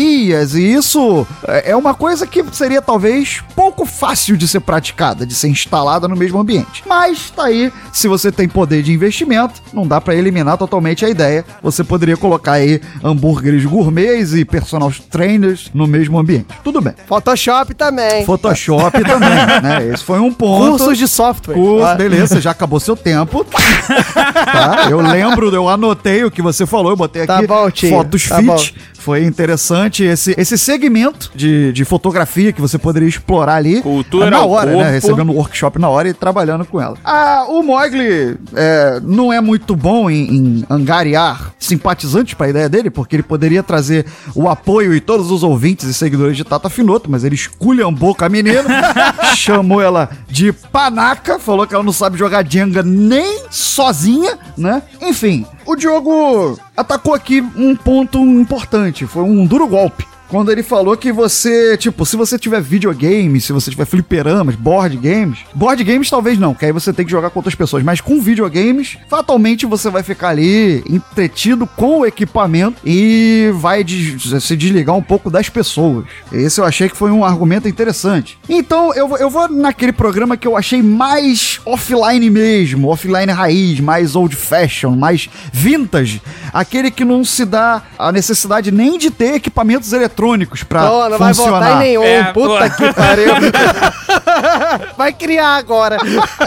e isso é uma coisa que seria talvez pouco fácil de ser praticada, de ser instalada no mesmo ambiente. Mas tá aí, se você tem poder de investimento, não dá pra eliminar totalmente a ideia. Você poderia colocar aí hambúrgueres gourmets e personal trainers no mesmo ambiente. Tudo bem. Photoshop também. Photoshop também, né? Esse foi um ponto. Cursos de software. Curso, Ah. beleza, já acabou seu tempo. tá? Eu lembro, eu anotei o que você falou, eu botei Tá aqui bom, tio, fotos tá fit. bom. Foi interessante esse, esse segmento de, de fotografia que você poderia explorar ali Cultura na hora, né? Recebendo o workshop na hora e trabalhando com ela. Ah, o Mogli é, não é muito bom em, em angariar simpatizantes para a ideia dele, porque ele poderia trazer o apoio e todos os ouvintes e seguidores de Tata Finoto, mas ele esculhambou com a menina, chamou ela de panaca, falou que ela não sabe jogar Jenga nem sozinha, né? Enfim, o Diogo atacou aqui um ponto importante, foi um duro golpe. Quando ele falou que você, tipo, se você tiver videogames, se você tiver fliperamas, board games, board games talvez não, que aí você tem que jogar com outras pessoas, mas com videogames, fatalmente você vai ficar ali entretido com o equipamento e vai des- se desligar um pouco das pessoas. Esse eu achei que foi um argumento interessante. Então eu, vou- eu vou naquele programa que eu achei mais offline mesmo, offline raiz, mais old fashion, mais vintage, aquele que não se dá a necessidade nem de ter equipamentos eletrônicos pra Pô, não vai funcionar. votar em nenhum. É, Puta pô. que pariu. vai criar agora.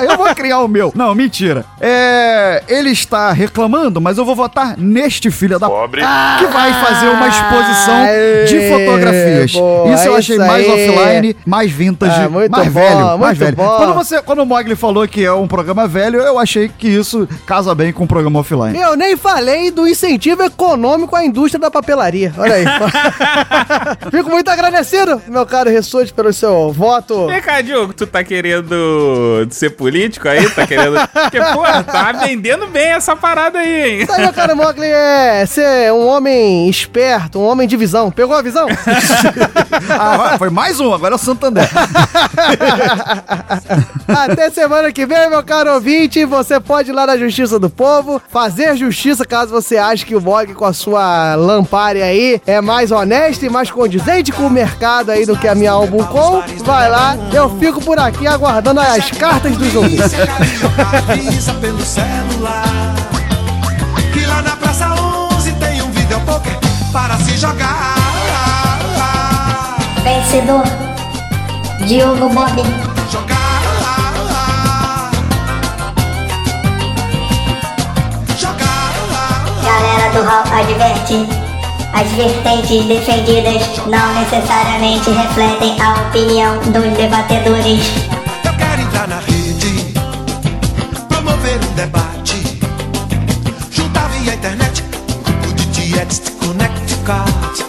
Eu vou criar o meu. Não, mentira. É, ele está reclamando, mas eu vou votar neste filho da Pobre. que vai fazer uma exposição de fotografias. boa, isso eu achei isso mais offline, mais vintage, Ah, muito mais bom, velho, muito mais velho. bom. Quando você, quando o Mogli falou que é um programa velho, eu achei que isso casa bem com o programa offline. Eu nem falei do incentivo econômico à indústria da papelaria. Olha aí. Fico muito agradecido, meu caro Rissuti, pelo seu voto. Vem cá, Diogo, tu tá querendo ser político aí? Tá querendo. Porque, pô, tá vendendo bem essa parada aí, hein? Isso aí, meu caro Mogli, é ser um homem esperto, um homem de visão. Pegou a visão? Ah, foi mais um, agora é o Santander. Até semana que vem, meu caro ouvinte. Você pode ir lá na Justiça do Povo, fazer justiça caso você ache que o Mog com a sua lampária aí é mais honesto e mais condizente com o mercado aí do que a minha álbum com. Vai lá, eu fico por aqui aguardando as cartas dos ouvintes. Avisa pelo celular que lá na Praça 11 tem um videopoker para se jogar. Vencedor, Diogo Bob. Galera do Hall adverte. As vertentes defendidas não necessariamente refletem a opinião dos debatedores. Eu quero entrar na rede, promover um debate, juntar via internet grupo de Connecticut. Eu